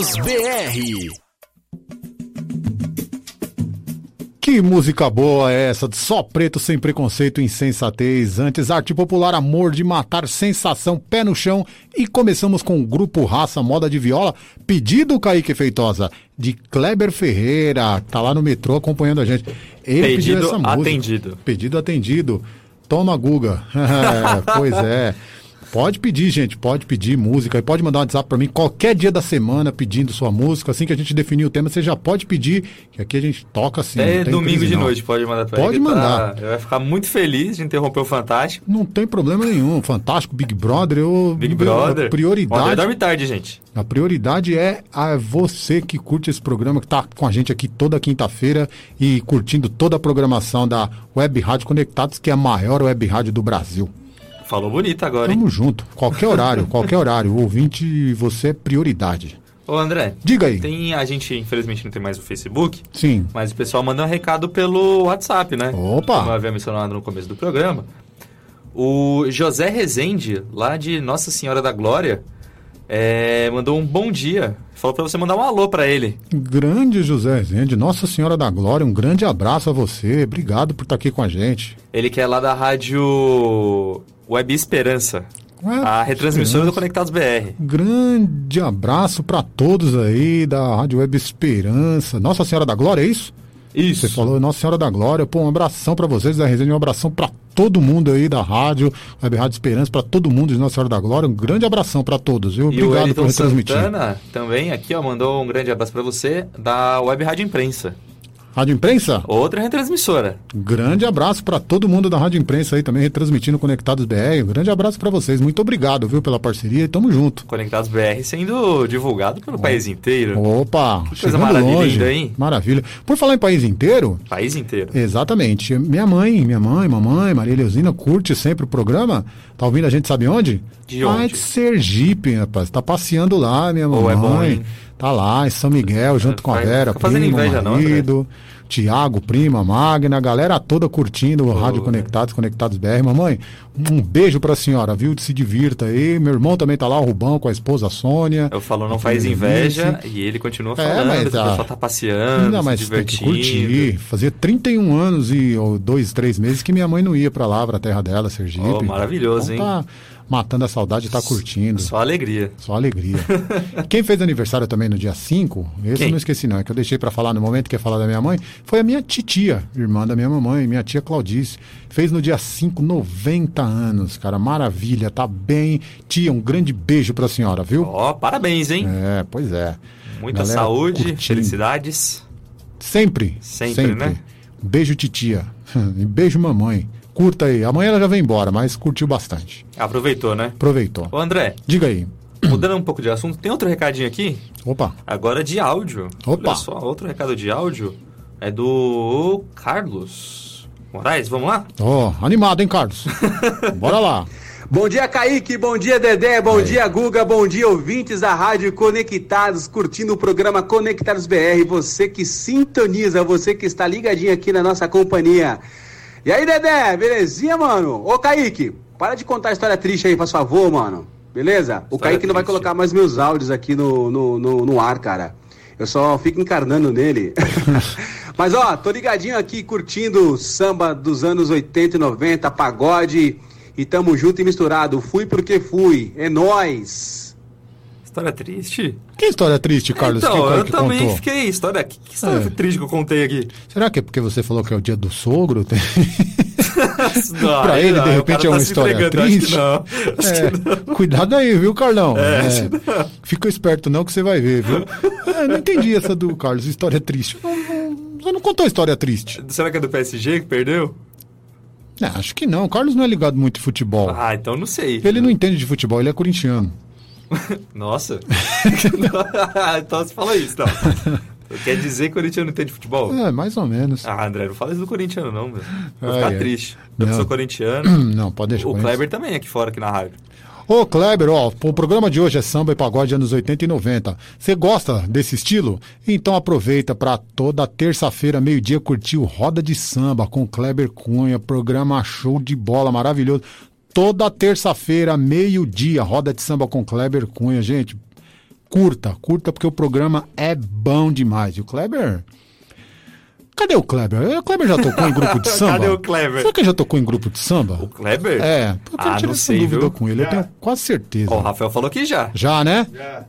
BR. Que música boa é essa? Só preto sem preconceito e insensatez. Antes, arte popular, amor de matar, sensação, pé no chão. E começamos com o grupo Raça Moda de Viola, pedido Kaique Feitosa, de Kleber Ferreira, tá lá no metrô acompanhando a gente. Ele pediu Pedido essa música. atendido. Pedido atendido. Toma, Guga. É, pois é. Pode pedir, gente, pode pedir música e pode mandar um WhatsApp pra mim qualquer dia da semana pedindo sua música. Assim que a gente definir o tema, você já pode pedir, que aqui a gente toca assim. Até domingo crise, de não. noite pode mandar pra Pode ele. que mandar. Tá, vai ficar muito feliz de interromper o Fantástico. Não tem problema nenhum. Fantástico, Big Brother, eu. Big Brother. A prioridade. dorme tarde, gente. A prioridade é a você que curte esse programa, que está com a gente aqui toda quinta-feira e curtindo toda a programação da Web Rádio Conectados, que é a maior web rádio do Brasil. Falou bonito agora, hein? Tamo junto. Qualquer horário, qualquer horário. O ouvinte, você é prioridade. Ô, André. Diga aí. Tem, a gente, infelizmente, não tem mais o Facebook. Sim. Mas o pessoal manda um recado pelo WhatsApp, né? Opa! Como eu havia mencionado no começo do programa. O José Rezende, lá de Nossa Senhora da Glória, é, mandou um bom dia. Falou pra você mandar um alô pra ele. Grande José Rezende, Nossa Senhora da Glória, um grande abraço a você. Obrigado por estar aqui com a gente. Ele que é lá da rádio Web Esperança. a retransmissora do Conectados BR. Grande abraço para todos aí da Rádio Web Esperança. Nossa Senhora da Glória, é isso? Isso. Você falou Nossa Senhora da Glória. Pô, um abração para vocês da resenha, um abração para todo mundo aí da rádio, Web Rádio Esperança, para todo mundo de Nossa Senhora da Glória. Um grande abração para todos, viu? E o Obrigado por retransmitir. Santana também aqui, ó, mandou um grande abraço pra você da Web Rádio Imprensa. Rádio Imprensa? Outra retransmissora. Grande abraço para todo mundo da Rádio Imprensa aí também, retransmitindo Conectados BR. Um grande abraço para vocês. Muito obrigado, viu, pela parceria e tamo junto. Conectados BR sendo divulgado pelo país inteiro. Opa, Que coisa maravilhosa, longe. hein? Maravilha. Por falar em país inteiro, País inteiro. Exatamente. Minha mãe, minha mãe, mamãe, Maria Leozina curte sempre o programa. Tá ouvindo a gente sabe onde? De onde? de Sergipe, rapaz. Tá passeando lá, minha Oh, mamãe. é bom, hein? Tá lá em São Miguel, junto com a Vera, primo, não, marido, Tiago, prima, Magna, a galera toda curtindo o Rádio Conectados, Conectados BR. Mamãe, um beijo pra senhora, viu? Se divirta aí. Meu irmão também tá lá, o Rubão, com a esposa Sônia. Eu falo, não faz inveja, e ele continua É, falando mas que o a- pessoal tá passeando, Não, mas tem que curtir. Fazia 31 anos e ou, dois, três meses que minha mãe não ia pra lá, pra terra dela, Sergipe. Oh, maravilhoso, Então Tá matando a saudade e tá curtindo. Só alegria. Só alegria. Quem fez aniversário também no dia 5, esse Quem? eu não esqueci não, é que eu deixei pra falar no momento que ia falar da minha mãe, foi a minha titia, irmã da minha mamãe, minha tia Claudice. Fez no dia 5, 90 anos, cara, maravilha, tá bem. Tia, um grande beijo pra senhora, viu? Ó, parabéns, hein? É, pois é. Muita Galera saúde, curtindo. felicidades. Sempre. Sempre, né? Beijo, titia. E beijo, mamãe. Curta aí. Amanhã ela já vem embora, mas curtiu bastante. Aproveitou, né? Aproveitou. Ô, André, Diga aí. mudando um pouco de assunto, tem outro recadinho aqui? Opa. Agora de áudio. Opa. Olha só, outro recado de áudio é do Carlos Moraes. Vamos lá? Ó, animado, hein, Carlos? Bora lá. Bom dia, Kaique. Bom dia, Dedé. Bom dia, Guga. Bom dia, ouvintes da Rádio Conectados, curtindo o programa Conectados BR. Você que sintoniza, você que está ligadinho aqui na nossa companhia. E aí, Dedé, belezinha, mano? Ô, Kaique, para de contar a história triste aí, faz favor, mano. Beleza? O História Kaique não vai triste. colocar mais meus áudios aqui no, no, no, no ar, cara. Eu só fico encarnando nele. Mas ó, tô ligadinho aqui curtindo samba dos anos 80 e 90, pagode. E tamo junto e misturado. Fui porque fui. É nóis. História triste? Que história triste, Carlos? então, foi eu que também contou? fiquei. História, que, que história É. triste que eu contei aqui? Será que é porque você falou que é o dia do sogro? Não, aí ele, não, de repente, é uma tá história que triste. não. É, que não. Cuidado aí, viu, Carlão? É, É, que não. Fica esperto não que você vai ver, viu? É, não entendi essa do Carlos, história triste. Não, não, você não contou história triste. Será que é do PSG que perdeu? É, acho que não. O Carlos não é ligado muito em futebol. Ah, então não sei. Ele não entende de futebol, ele é corintiano. Nossa. então você fala isso, não. Quer dizer que o Corinthians não entende futebol? É, mais ou menos. Ah, André, não fala isso do corintiano, não, meu. Vou ficar é. triste. Eu Não. sou corintiano. Não, pode deixar. O. Kleber também é aqui fora, aqui na rádio. Ô, Kleber, ó, o programa de hoje é samba e pagode anos 80 e 90. Você gosta desse estilo? Então aproveita para toda terça-feira, meio-dia, curtir o Roda de Samba com Kleber Cunha, programa show de bola maravilhoso. Toda terça-feira, meio-dia, Roda de Samba com Kleber Cunha, gente. curta, curta porque o programa é bom demais. E o Kleber. Cadê o Kleber? O Kleber já tocou em grupo de samba? Cadê o Kleber? Será que ele já tocou em grupo de samba? O Kleber? É, eu quero Ah, tirar essa sei, dúvida viu? com ele, eu tenho quase certeza. Ó, o Rafael falou que já. Já, né?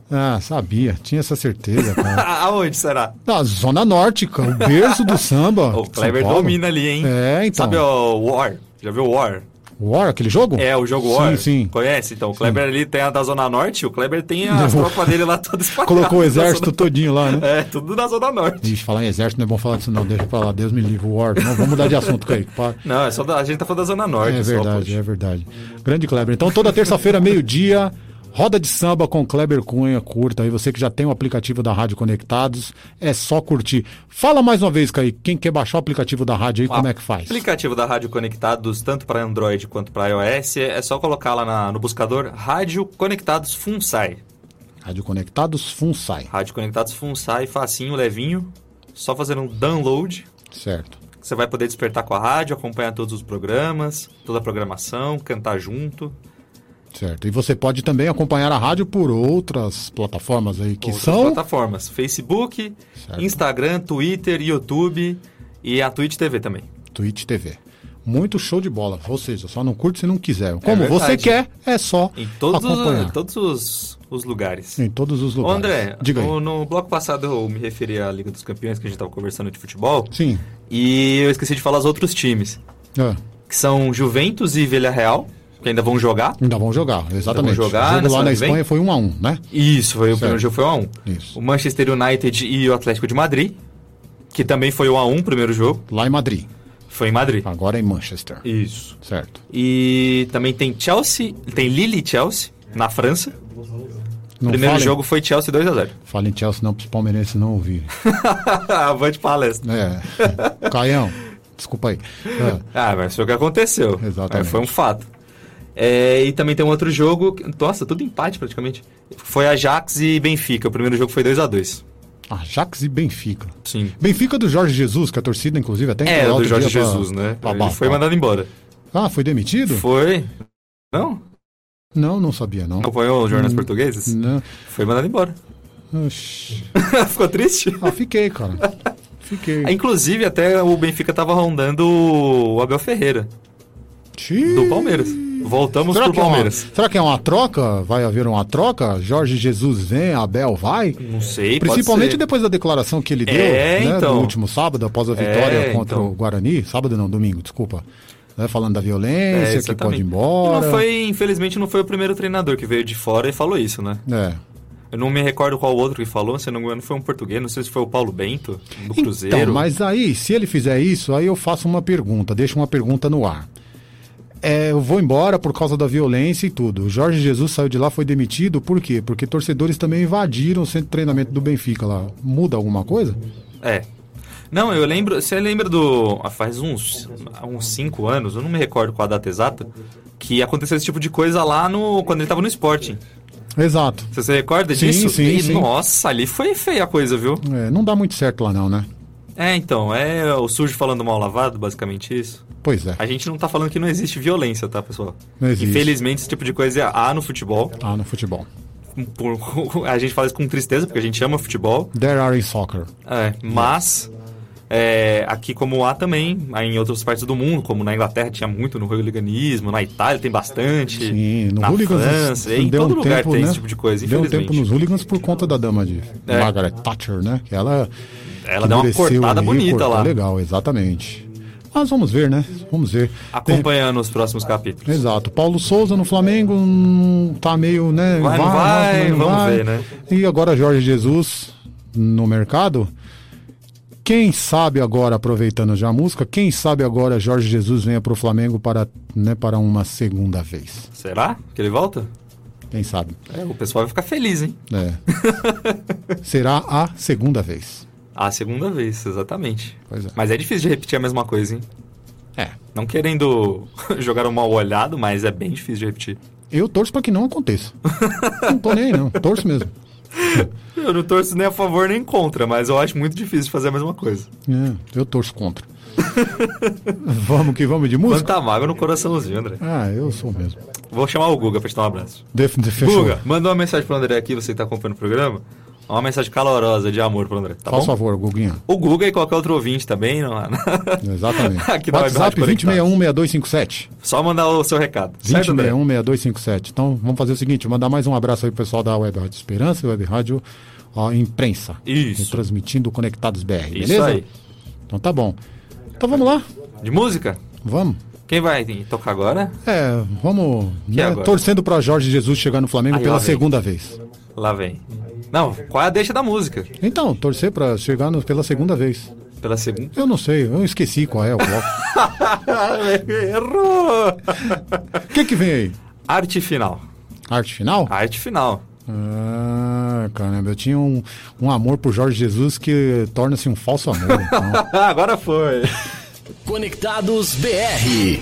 Ah, sabia, tinha essa certeza, cara. Aonde será? Na Zona Norte, cara, o berço do samba. O Kleber domina ali, hein? É, então. Sabe o War? Já viu o War? War, aquele jogo? É, o jogo sim, War. Sim, Conhece? Então, o Kleber ali tem a da Zona Norte, o Kleber tem as Levou- tropas dele lá todas espalhadas. Colocou o exército Zona- todinho lá, né? É, tudo na Zona Norte. Ixi, falar em exército não é bom falar disso não, deixa pra lá, Deus me livre, War. Não, vamos mudar de assunto, Kaique. Para. Não, é só da, a gente tá falando da Zona Norte. É só, verdade, poxa. é verdade. Grande Kleber. Então, toda terça-feira, meio-dia, roda de samba com Kleber Cunha, curta. Aí você que já tem o aplicativo da Rádio Conectados, é só curtir. Fala mais uma vez, Kaique, quem quer baixar o aplicativo da rádio aí, como é que faz? aplicativo da Rádio Conectados, tanto para Android quanto para iOS, é só colocar lá na- no buscador Rádio Conectados Funsai. Rádio Conectados Funsai. Rádio Conectados Funsai, facinho, levinho. Só fazer um download. Certo. Você vai poder despertar com a rádio, acompanhar todos os programas, toda a programação, cantar junto. Certo. E você pode também acompanhar a rádio por outras plataformas aí, que Outras são... plataformas: Facebook, Instagram, Twitter, YouTube e a Twitch TV também. Twitch TV. Muito show de bola. Ou seja, só não curte se não quiser. Como É você quer, é só Em todos, acompanhar. todos os, os lugares. Em todos os Ô, lugares. André, Diga no, no bloco passado eu me referi à Liga dos Campeões, que a gente estava conversando de futebol. Sim. E eu esqueci de falar os outros times. É. Que são Juventus e Villarreal, que ainda vão jogar. Ainda vão jogar, exatamente. Vão jogar o jogo lá na que vem? Espanha foi 1 a 1 né? Isso, foi o primeiro jogo foi 1x1. Isso. O Manchester United e o Atlético de Madrid, que também foi 1x1 o primeiro jogo. Lá em Madrid. Foi em Madrid. Agora em Manchester. Isso. Certo. E também tem Chelsea, tem Lille e Chelsea, na França. Não primeiro falem- jogo foi Chelsea 2x0. Fala em Chelsea não, para os palmeirenses não ouvirem. Avante palestra. É. Caião, desculpa aí. É. Ah, mas foi o que aconteceu. Exatamente. É, foi um fato. É, e também tem um outro jogo. Nossa, tudo empate praticamente. Foi Ajax e Benfica. O primeiro jogo foi 2x2. Ajax e Benfica. Sim. Benfica do Jorge Jesus, que a torcida, inclusive, até É, do Jorge dia pra- Jesus, né? pra foi mandado embora. Ah, foi demitido? Foi. Não? Não, não sabia, não. Acompanhou os jornais Hum, portugueses? Não. Foi mandado embora. Oxi. Ficou triste? Ah, fiquei, cara. Fiquei. Ah, Inclusive, até o Benfica tava rondando o Abel Ferreira. Do Palmeiras. Voltamos Será pro que, é uma, Palmeiras. será que é uma troca? Vai haver uma troca? Jorge Jesus vem, Abel vai? Não sei, pode Principalmente depois da declaração que ele deu É, né, então. no último sábado, após a vitória É, contra então. o Guarani. Sábado não, domingo, desculpa. Né, falando da violência, que pode ir É, embora. Não foi, infelizmente, não foi o primeiro treinador que veio de fora e falou isso, né? É. Eu não me recordo qual outro que falou, se eu não me engano, foi um português, não sei se foi o Paulo Bento, do Cruzeiro. Então, mas aí, se ele fizer isso, aí eu faço uma pergunta, deixo uma pergunta no ar. É, eu vou embora por causa da violência e tudo. O Jorge Jesus saiu de lá, foi demitido, por quê? Porque torcedores também invadiram o centro de treinamento do Benfica lá. Muda alguma coisa? É. Não, eu lembro. Você lembra do. ah, Faz uns, uns cinco anos, eu não me recordo qual a data exata, que aconteceu esse tipo de coisa lá no. quando ele tava no Sporting. Exato. Você se recorda Sim, disso? sim, E, sim. Nossa, ali foi feia a coisa, viu? É, não dá muito certo lá não, né? É, então, é o sujo falando mal lavado, basicamente isso. Pois é. A gente não tá falando que não existe violência, tá, pessoal? Não existe. Infelizmente, esse tipo de coisa há no futebol. Ah, no futebol. Por- a gente fala isso com tristeza, porque a gente ama futebol. There are in soccer. É, mas é, aqui como há também, em outras partes do mundo, como na Inglaterra tinha muito no hooliganismo, na Itália tem bastante, Sim, no na hooligans França, em todo um lugar tempo, tem né? esse tipo de coisa, Deu um tempo nos hooligans por conta da dama de É. Margaret Thatcher, né? Que ela Ela deu uma cortada bonita cortou lá. Legal, exatamente. Mas vamos ver, né? Vamos ver. Acompanhando os próximos capítulos. Exato. Paulo Souza no Flamengo hum, tá meio, né? Vai, não vai, não vamos vai. ver, né? E agora Jorge Jesus no mercado. Quem sabe agora, aproveitando já a música, quem sabe agora Jorge Jesus venha pro Flamengo para, né, para uma segunda vez. Será que ele volta? Quem sabe? É, o pessoal vai ficar feliz, hein? É. Será a segunda vez. A segunda vez, exatamente. Pois é. Mas é difícil de repetir a mesma coisa, hein? É. Não querendo jogar um mal olhado, mas é bem difícil de repetir. Eu torço para que não aconteça. não tô nem aí, não. Torço mesmo. Eu não torço nem a favor nem contra, mas eu acho muito difícil de fazer a mesma coisa. É, eu torço contra. vamos que vamos de música? Quanta mágoa no coraçãozinho, André. Ah, eu sou mesmo. Vou chamar o Guga pra te dar um abraço. Def, de, fechou. Guga, manda uma mensagem pro André aqui, você que tá acompanhando o programa. Uma mensagem calorosa de amor pro André, tá Faz bom? favor, Guguinha. O Guga e qualquer outro ouvinte também, não é? Exatamente. Aqui Web WhatsApp Rádio Conectados. 2061-6257. Só mandar o seu recado. certo, André? 2061-6257. Então, vamos fazer o seguinte, mandar mais um abraço aí pro pessoal da Web Rádio Esperança e Web Rádio ó, Imprensa. Isso. Transmitindo Conectados BR, Isso beleza? aí. Então tá bom. Então vamos lá. De música? Vamos. Quem vai tocar agora? É, vamos né, agora? torcendo pra Jorge Jesus chegar no Flamengo Aí, pela segunda vez. Lá vem. Não, qual é a deixa da música? Então, torcer pra chegar no- pela segunda vez. Pela segunda? Eu não sei, eu esqueci qual é o bloco. Errou! O que que vem aí? Arte final. Arte final? Arte final. Ah, caramba, eu tinha um, um amor por Jorge Jesus que torna-se um falso amor. Então. Agora foi. Conectados BR.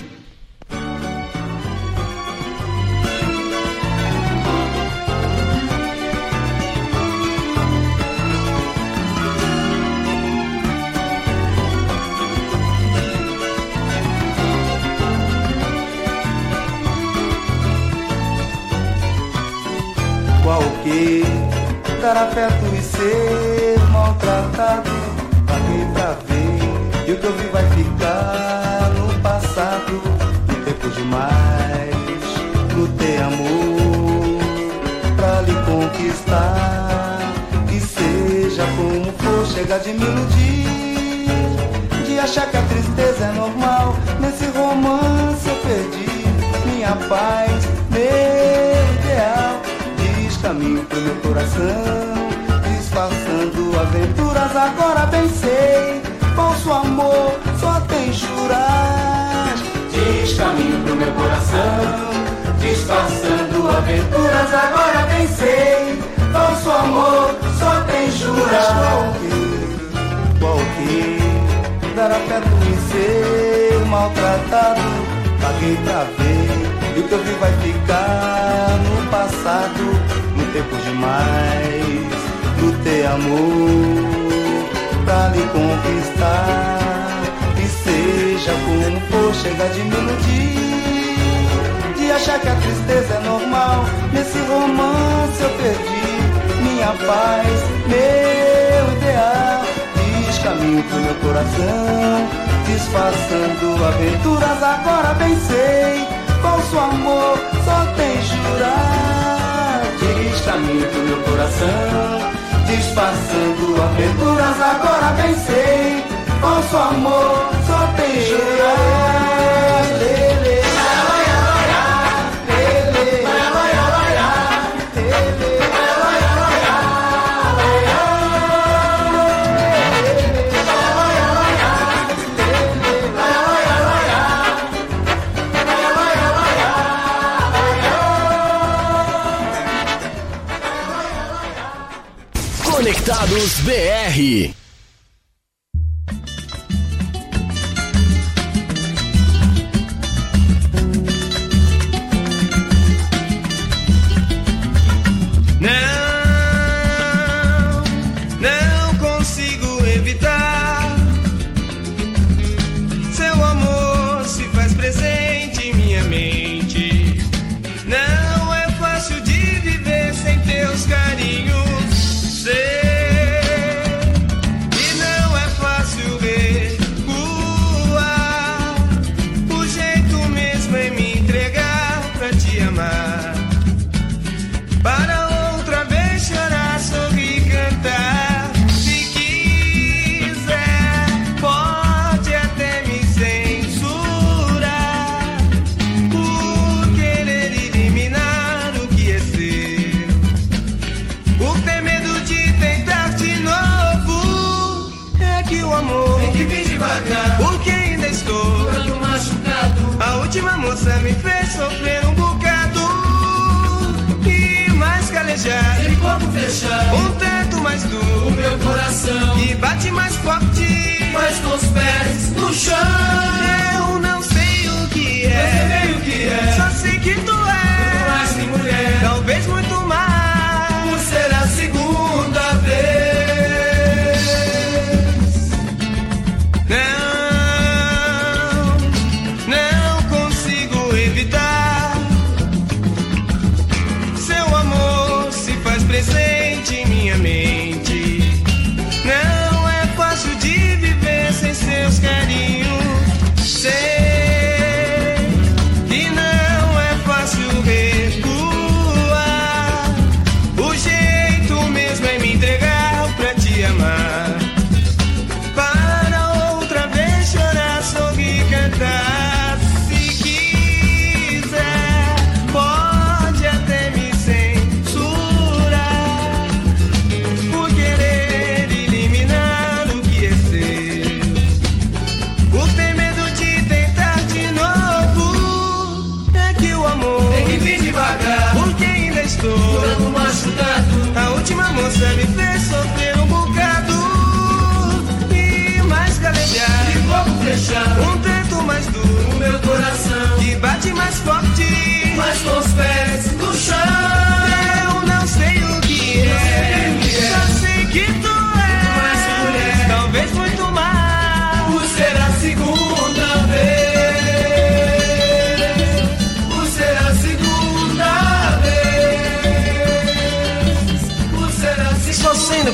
Dar afeto e ser maltratado? Paguei pra ver e o que eu vi vai ficar no passado. No tempo demais, lutei amor pra lhe conquistar. Que seja como for, chega de me iludir. De achar que a tristeza é normal. Nesse romance eu perdi minha paz, meu ideal. Caminho pro meu coração, disfarçando aventuras. Agora bem sei, falso amor só tem jurar. Diz caminho pro meu coração, disfarçando aventuras. Agora bem sei, falso amor só tem jurar. Qual que dar afeto e ser maltratado? Paguei pra ver e o que eu vi vai ficar no passado, tempo demais. Lutei amor pra lhe conquistar. E seja como for, chega de me iludir. De achar que a tristeza é normal. Nesse romance eu perdi minha paz, meu ideal. Diz caminho pro meu coração, disfarçando aventuras. Agora bem sei, falso amor só tem jurar. Caminho pro meu coração, disfarçando aventuras. Agora bem sei, falso amor só tem jurar. Conectados BR.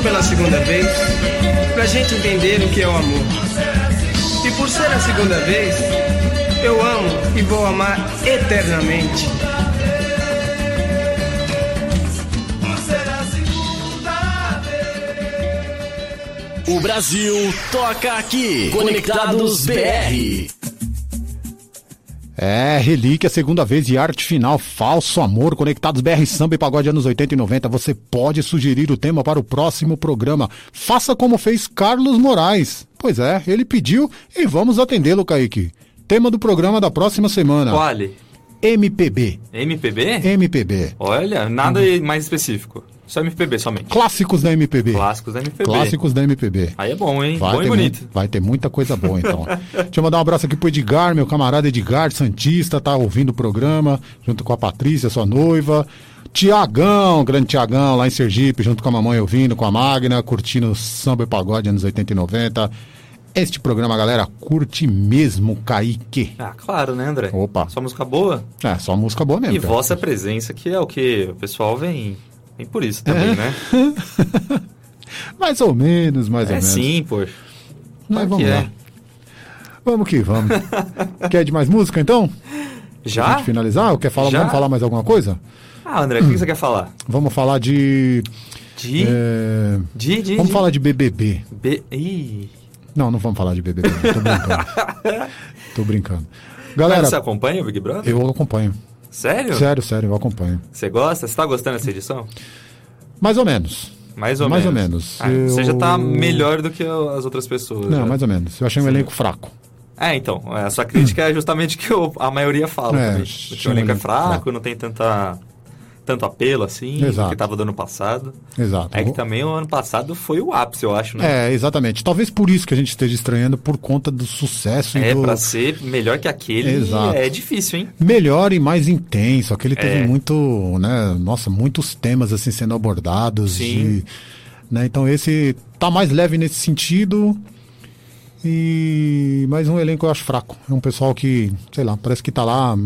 Pela segunda vez. Pra gente entender o que é o amor. E por ser a segunda vez, eu amo e vou amar eternamente. O Brasil toca aqui. Conectados BR. É, Relíquia, segunda vez e arte final, falso amor, conectados BR Samba e Pagode anos 80 e 90. Você pode sugerir o tema para o próximo programa. Faça como fez Carlos Moraes. Pois é, ele pediu e vamos atendê-lo, Kaique. Tema do programa da próxima semana. Qual? MPB. MPB? MPB. Olha, nada mais específico. Só MPB somente. Clássicos da MPB. Clássicos da MPB. Clássicos da MPB. Aí é bom, hein? Vai bom e ter bonito. mu- vai ter muita coisa boa, então. Deixa eu mandar um abraço aqui pro Edgar, meu camarada Edgar Santista, tá ouvindo o programa, junto com a Patrícia, sua noiva. Tiagão, grande Tiagão, lá em Sergipe, junto com a mamãe ouvindo, com a Magna, curtindo samba e pagode anos 80 e 90. Este programa, galera, curte mesmo, Kaique. Ah, claro, né, André? Opa. Só música boa. É, só música boa mesmo. E cara. vossa presença, que é o que o pessoal vem, vem por isso também, É. né? Mais ou menos, mais ou é menos. sim, poxa. Mas vamos que lá. é. Vamos que vamos. Quer de mais música, então? Já? Pra gente finalizar? Ou quer falar, Já? vamos falar mais alguma coisa? Ah, André, o que que você quer falar? Vamos falar de. De? é, De, de, Vamos de. falar de BBB. B... Ih. Não, não vamos falar de BBB. não, Tô brincando. Tô brincando. Galera, Mas você acompanha o Big Brother? eu acompanho. Sério? Sério, sério, eu acompanho. Você gosta? Você tá gostando dessa edição? Mais ou menos. Mais ou Mais ou menos. menos. Ah, Você já Eu- tá melhor do que as outras pessoas. Não, né? mais ou menos. Eu achei um elenco fraco. É, então, a sua crítica é justamente o que eu- a maioria fala É, o elenco é fraco, fraco. não tem tanta, tanto apelo assim, Exato. que tava do ano passado. Exato. É que também o ano passado foi o ápice, eu acho, né? É, exatamente. Talvez por isso que a gente esteja estranhando, por conta do sucesso É, do... pra ser melhor que aquele, Exato. é difícil, hein? melhor e mais intenso. Aquele teve É. muito, né? Nossa, muitos temas assim sendo abordados. Sim. né, então esse tá mais leve nesse sentido. E mais um elenco eu acho fraco. É um pessoal que, sei lá, parece que tá lá,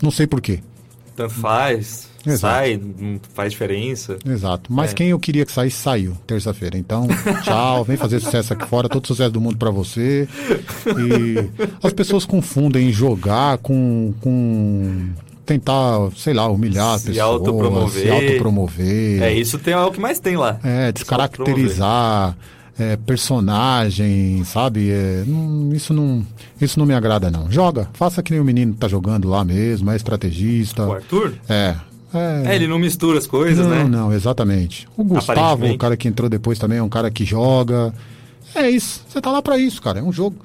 não sei porquê. Tanto faz, Exato. sai, não faz diferença. Exato. Mas É. quem eu queria que saísse saiu terça-feira. Então, tchau, vem fazer sucesso aqui fora, todo sucesso do mundo pra você. E as pessoas confundem jogar com com tentar, sei lá, humilhar Se pessoas, autopromover. se autopromover. É, isso tem, é o que mais tem lá. É, descaracterizar é, personagem, sabe? É, não- isso, não, isso não me agrada, não. Joga, faça que nem o menino tá jogando lá mesmo, é estrategista. O Arthur? É. É, É, ele não mistura as coisas, não, né? não, exatamente. O Gustavo, o cara que entrou depois também, é um cara que joga. É isso, você tá lá pra isso, cara, é um jogo.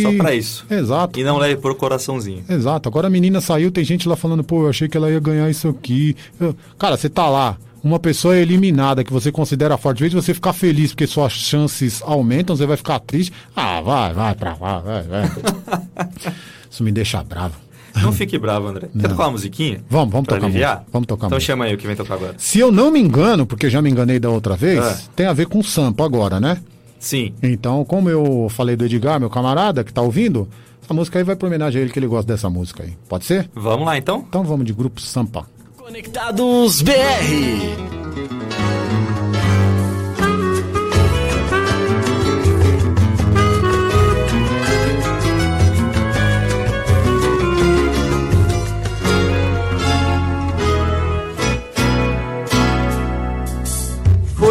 Só E- pra isso. Exato. E não leve por coraçãozinho. Exato. Agora a menina saiu, tem gente lá falando, pô, eu achei que ela ia ganhar isso aqui. Eu- Cara, você tá lá, uma pessoa é eliminada que você considera forte, vez você ficar feliz porque suas chances aumentam, você vai ficar triste. Ah, vai, vai pra lá, vai, vai. Isso me deixa bravo. Não fique bravo, André. Quer Não. tocar uma musiquinha? Vamos, vamos Pra tocar aliviar? Vamos tocar Então música. chama aí o que vem tocar agora. Se eu não me engano, porque já me enganei da outra vez, Ah. tem a ver com sampa agora, né? Sim. Então, como eu falei do Edgar, meu camarada, que tá ouvindo, essa música aí vai pra homenagem a ele, que ele gosta dessa música aí. Pode ser? Vamos lá, então? Então vamos de grupo Sampa. Conectados BR.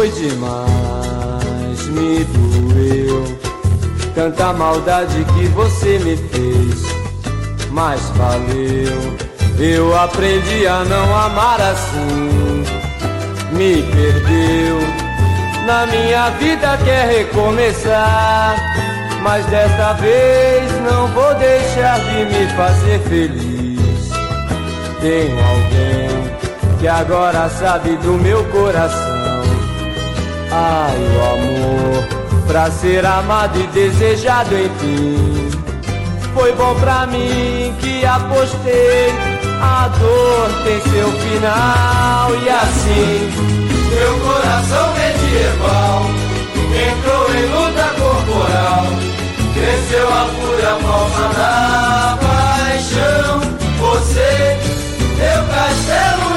Foi demais, me doeu tanta maldade que você me fez. Mas valeu, eu aprendi a não amar assim. Me perdeu, na minha vida quer recomeçar. Mas desta vez não vou deixar de me fazer feliz. Tenho alguém que agora sabe do meu coração. Ai, o amor, pra ser amado e desejado enfim. Foi bom pra mim que apostei. A dor tem seu final e assim Meu coração medieval entrou em luta corporal. Cresceu a fúria falsa da paixão. Você, meu castelo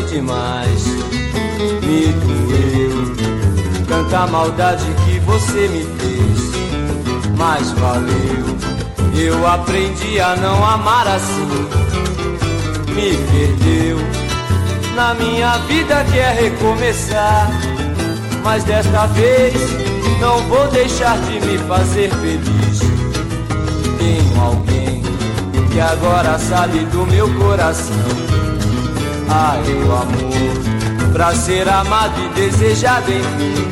foi demais. Me doeu tanta maldade que você me fez. Mas valeu, eu aprendi a não amar assim. Me perdeu, na minha vida quer recomeçar. Mas desta vez não vou deixar de me fazer feliz. Tenho alguém que agora sabe do meu coração. Ai, o amor, pra ser amado e desejado enfim.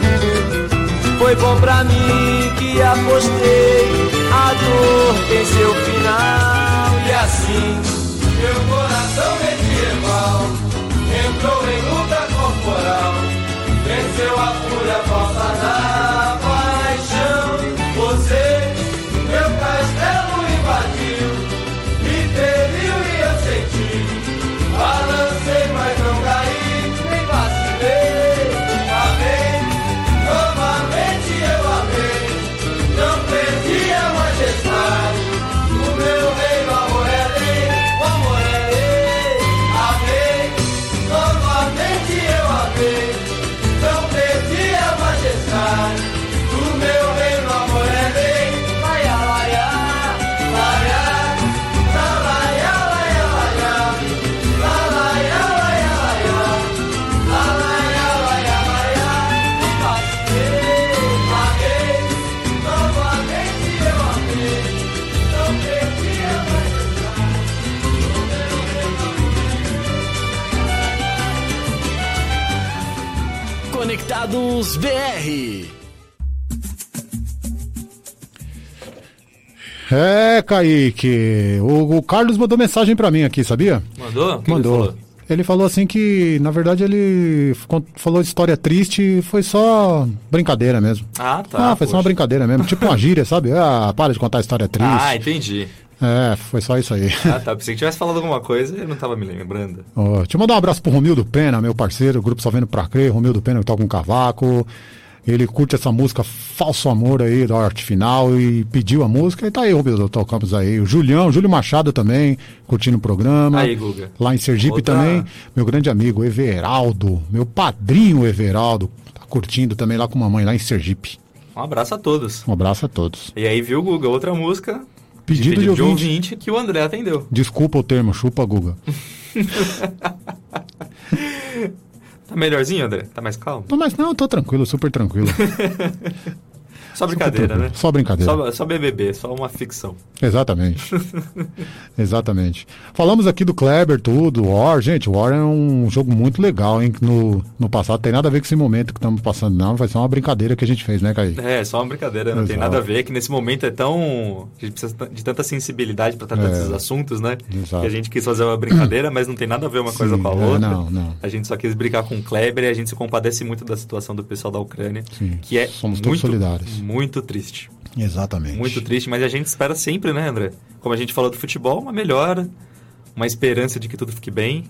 Foi bom pra mim que apostei, a dor tem seu final e assim. Meu coração medieval entrou em luta corporal. Venceu a fúria falsa da Conectados BR. É, Kaique. O, o Carlos mandou mensagem pra mim aqui, sabia? Mandou? Que ele Mandou. falou? Ele falou assim que, na verdade, ele falou história triste, foi só brincadeira mesmo. Ah, tá. ah, foi só uma poxa. brincadeira mesmo. Tipo uma gíria, sabe? Ah, para de contar história triste. Ah, entendi. É, foi só isso aí. Ah, tá. Pensei que tivesse falado alguma coisa e eu não tava me lembrando. Ó, deixa eu mandar um abraço pro Romildo Pena, meu parceiro, o grupo Só Vendo Pra Crer, Romildo Pena que toca um cavaco. Ele curte essa música Falso Amor aí, da arte final, e pediu a música, e tá aí, Romildo, tocamos aí. O Julião, Júlio Machado também, curtindo o programa. Aí, Guga. Lá em Sergipe Outra- também, meu grande amigo Everaldo, meu padrinho Everaldo, tá curtindo também lá com mamãe, lá em Sergipe. Um abraço a todos. Um abraço a todos. E aí, viu, Guga, outra música. Pedido de ouvinte. que o André atendeu. Desculpa o termo, chupa Guga. Tá melhorzinho, André? Tá mais calmo? Não, mas não, eu tô tranquilo, super tranquilo. Só brincadeira, né? Só brincadeira. Só, só BBB, só uma ficção. Exatamente. Exatamente. Falamos aqui do Kleber, tudo, War. Gente, War é um jogo muito legal, hein? No, no passado tem nada a ver com esse momento que estamos passando, não. Vai ser uma brincadeira que a gente fez, né, Kaique? É, só uma brincadeira, não tem Exato. nada a ver, que nesse momento é tão. A gente precisa de tanta sensibilidade pra tratar É. desses assuntos, né? Exato. Que a gente quis fazer uma brincadeira, mas não tem nada a ver uma coisa Sim, com a é, outra. não, não. A gente só quis brincar com o Kleber e a gente se compadece muito da situação do pessoal da Ucrânia, Sim, que é somos todos muito, solidários. Muito triste. Exatamente. Muito triste, mas a gente espera sempre, né, André? Como a gente falou do futebol, uma melhora, uma esperança de que tudo fique bem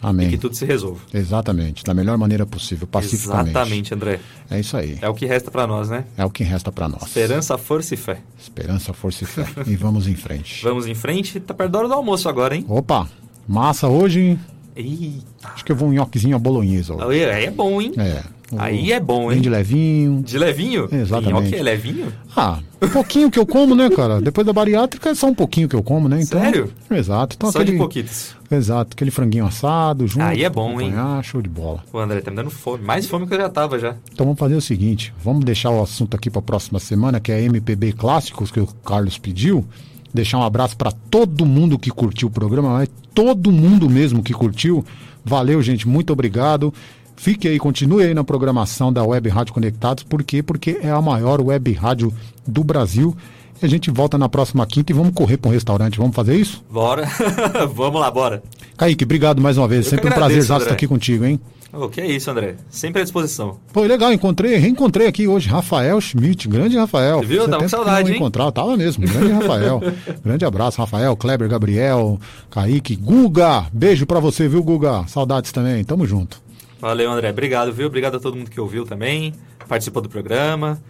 Amém. e que tudo se resolva. Exatamente, da melhor maneira possível, pacificamente. Exatamente, André. É isso aí. É o que resta pra nós, né? É o que resta pra nós. Esperança, força e fé. Esperança, força e fé. e vamos em frente. Vamos em frente, tá perto da hora do almoço agora, hein? Opa, massa hoje. Eita. Acho que eu vou um nhoquezinho à bolonhesa. Aí é bom, hein? É. Aí é bom, hein? de levinho. De levinho? Exatamente. Nhoque é levinho? Ah, um pouquinho que eu como, né, cara? Depois da bariátrica é só um pouquinho que eu como, né? Então, Sério? Exato. Então, Só aquele, de pouquitos. Exato, aquele franguinho assado junto. Aí é bom, hein? acompanhar, show de bola. O André tá me dando fome. Mais fome que eu já tava já. Então vamos fazer o seguinte, vamos deixar o assunto aqui para a próxima semana, que é MPB Clássicos, que o Carlos pediu. Deixar um abraço para todo mundo que curtiu o programa, mas todo mundo mesmo que curtiu. Valeu, gente, muito obrigado. Fique aí, continue aí na programação da Web Rádio Conectados. Por quê? Porque é a maior web rádio do Brasil. E a gente volta na próxima quinta e vamos correr para um restaurante. Vamos fazer isso? Bora. Vamos lá, bora. Kaique, obrigado mais uma vez. Eu Sempre que um prazer agradeço, estar aqui contigo, hein? O que é isso, André? Sempre à disposição. Foi legal, encontrei, reencontrei aqui hoje Rafael Schmidt, grande Rafael. Você viu? Fazia Tava com saudade, hein? encontrava, tava mesmo, grande Rafael. grande abraço, Rafael, Kleber, Gabriel, Kaique, Guga, beijo pra você, viu, Guga? Saudades também, tamo junto. Valeu, André. Obrigado, viu? Obrigado a todo mundo que ouviu também, participou do programa.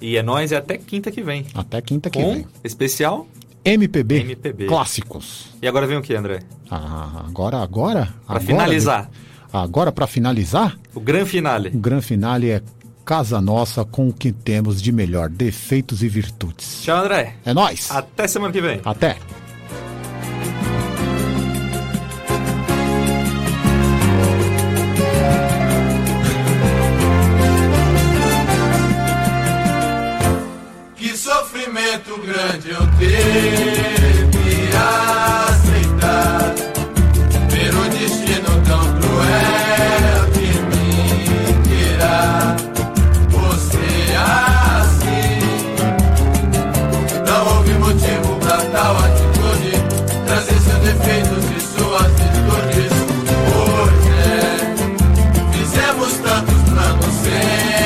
E é nóis, é até quinta que vem. Até quinta que Com vem. especial MPB, MPB. clássicos. E agora vem o que, André? Ah, agora, agora? Pra agora, finalizar. Agora, pra finalizar, O gran finale. o grande finale é Casa Nossa com o que temos de melhor, defeitos e virtudes. Tchau, André. É nóis. Até semana que vem. Até. Sofrimento grande eu tive que aceitar. Ver o destino tão cruel de me tirar. Você assim. Não houve motivo pra tal atitude. Trazer seus defeitos e suas virtudes. Pois é, fizemos tantos planos sem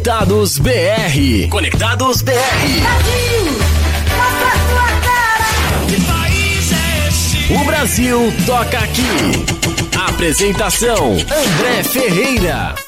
Conectados BR. Conectados BR. O Brasil toca aqui. Apresentação: André Ferreira.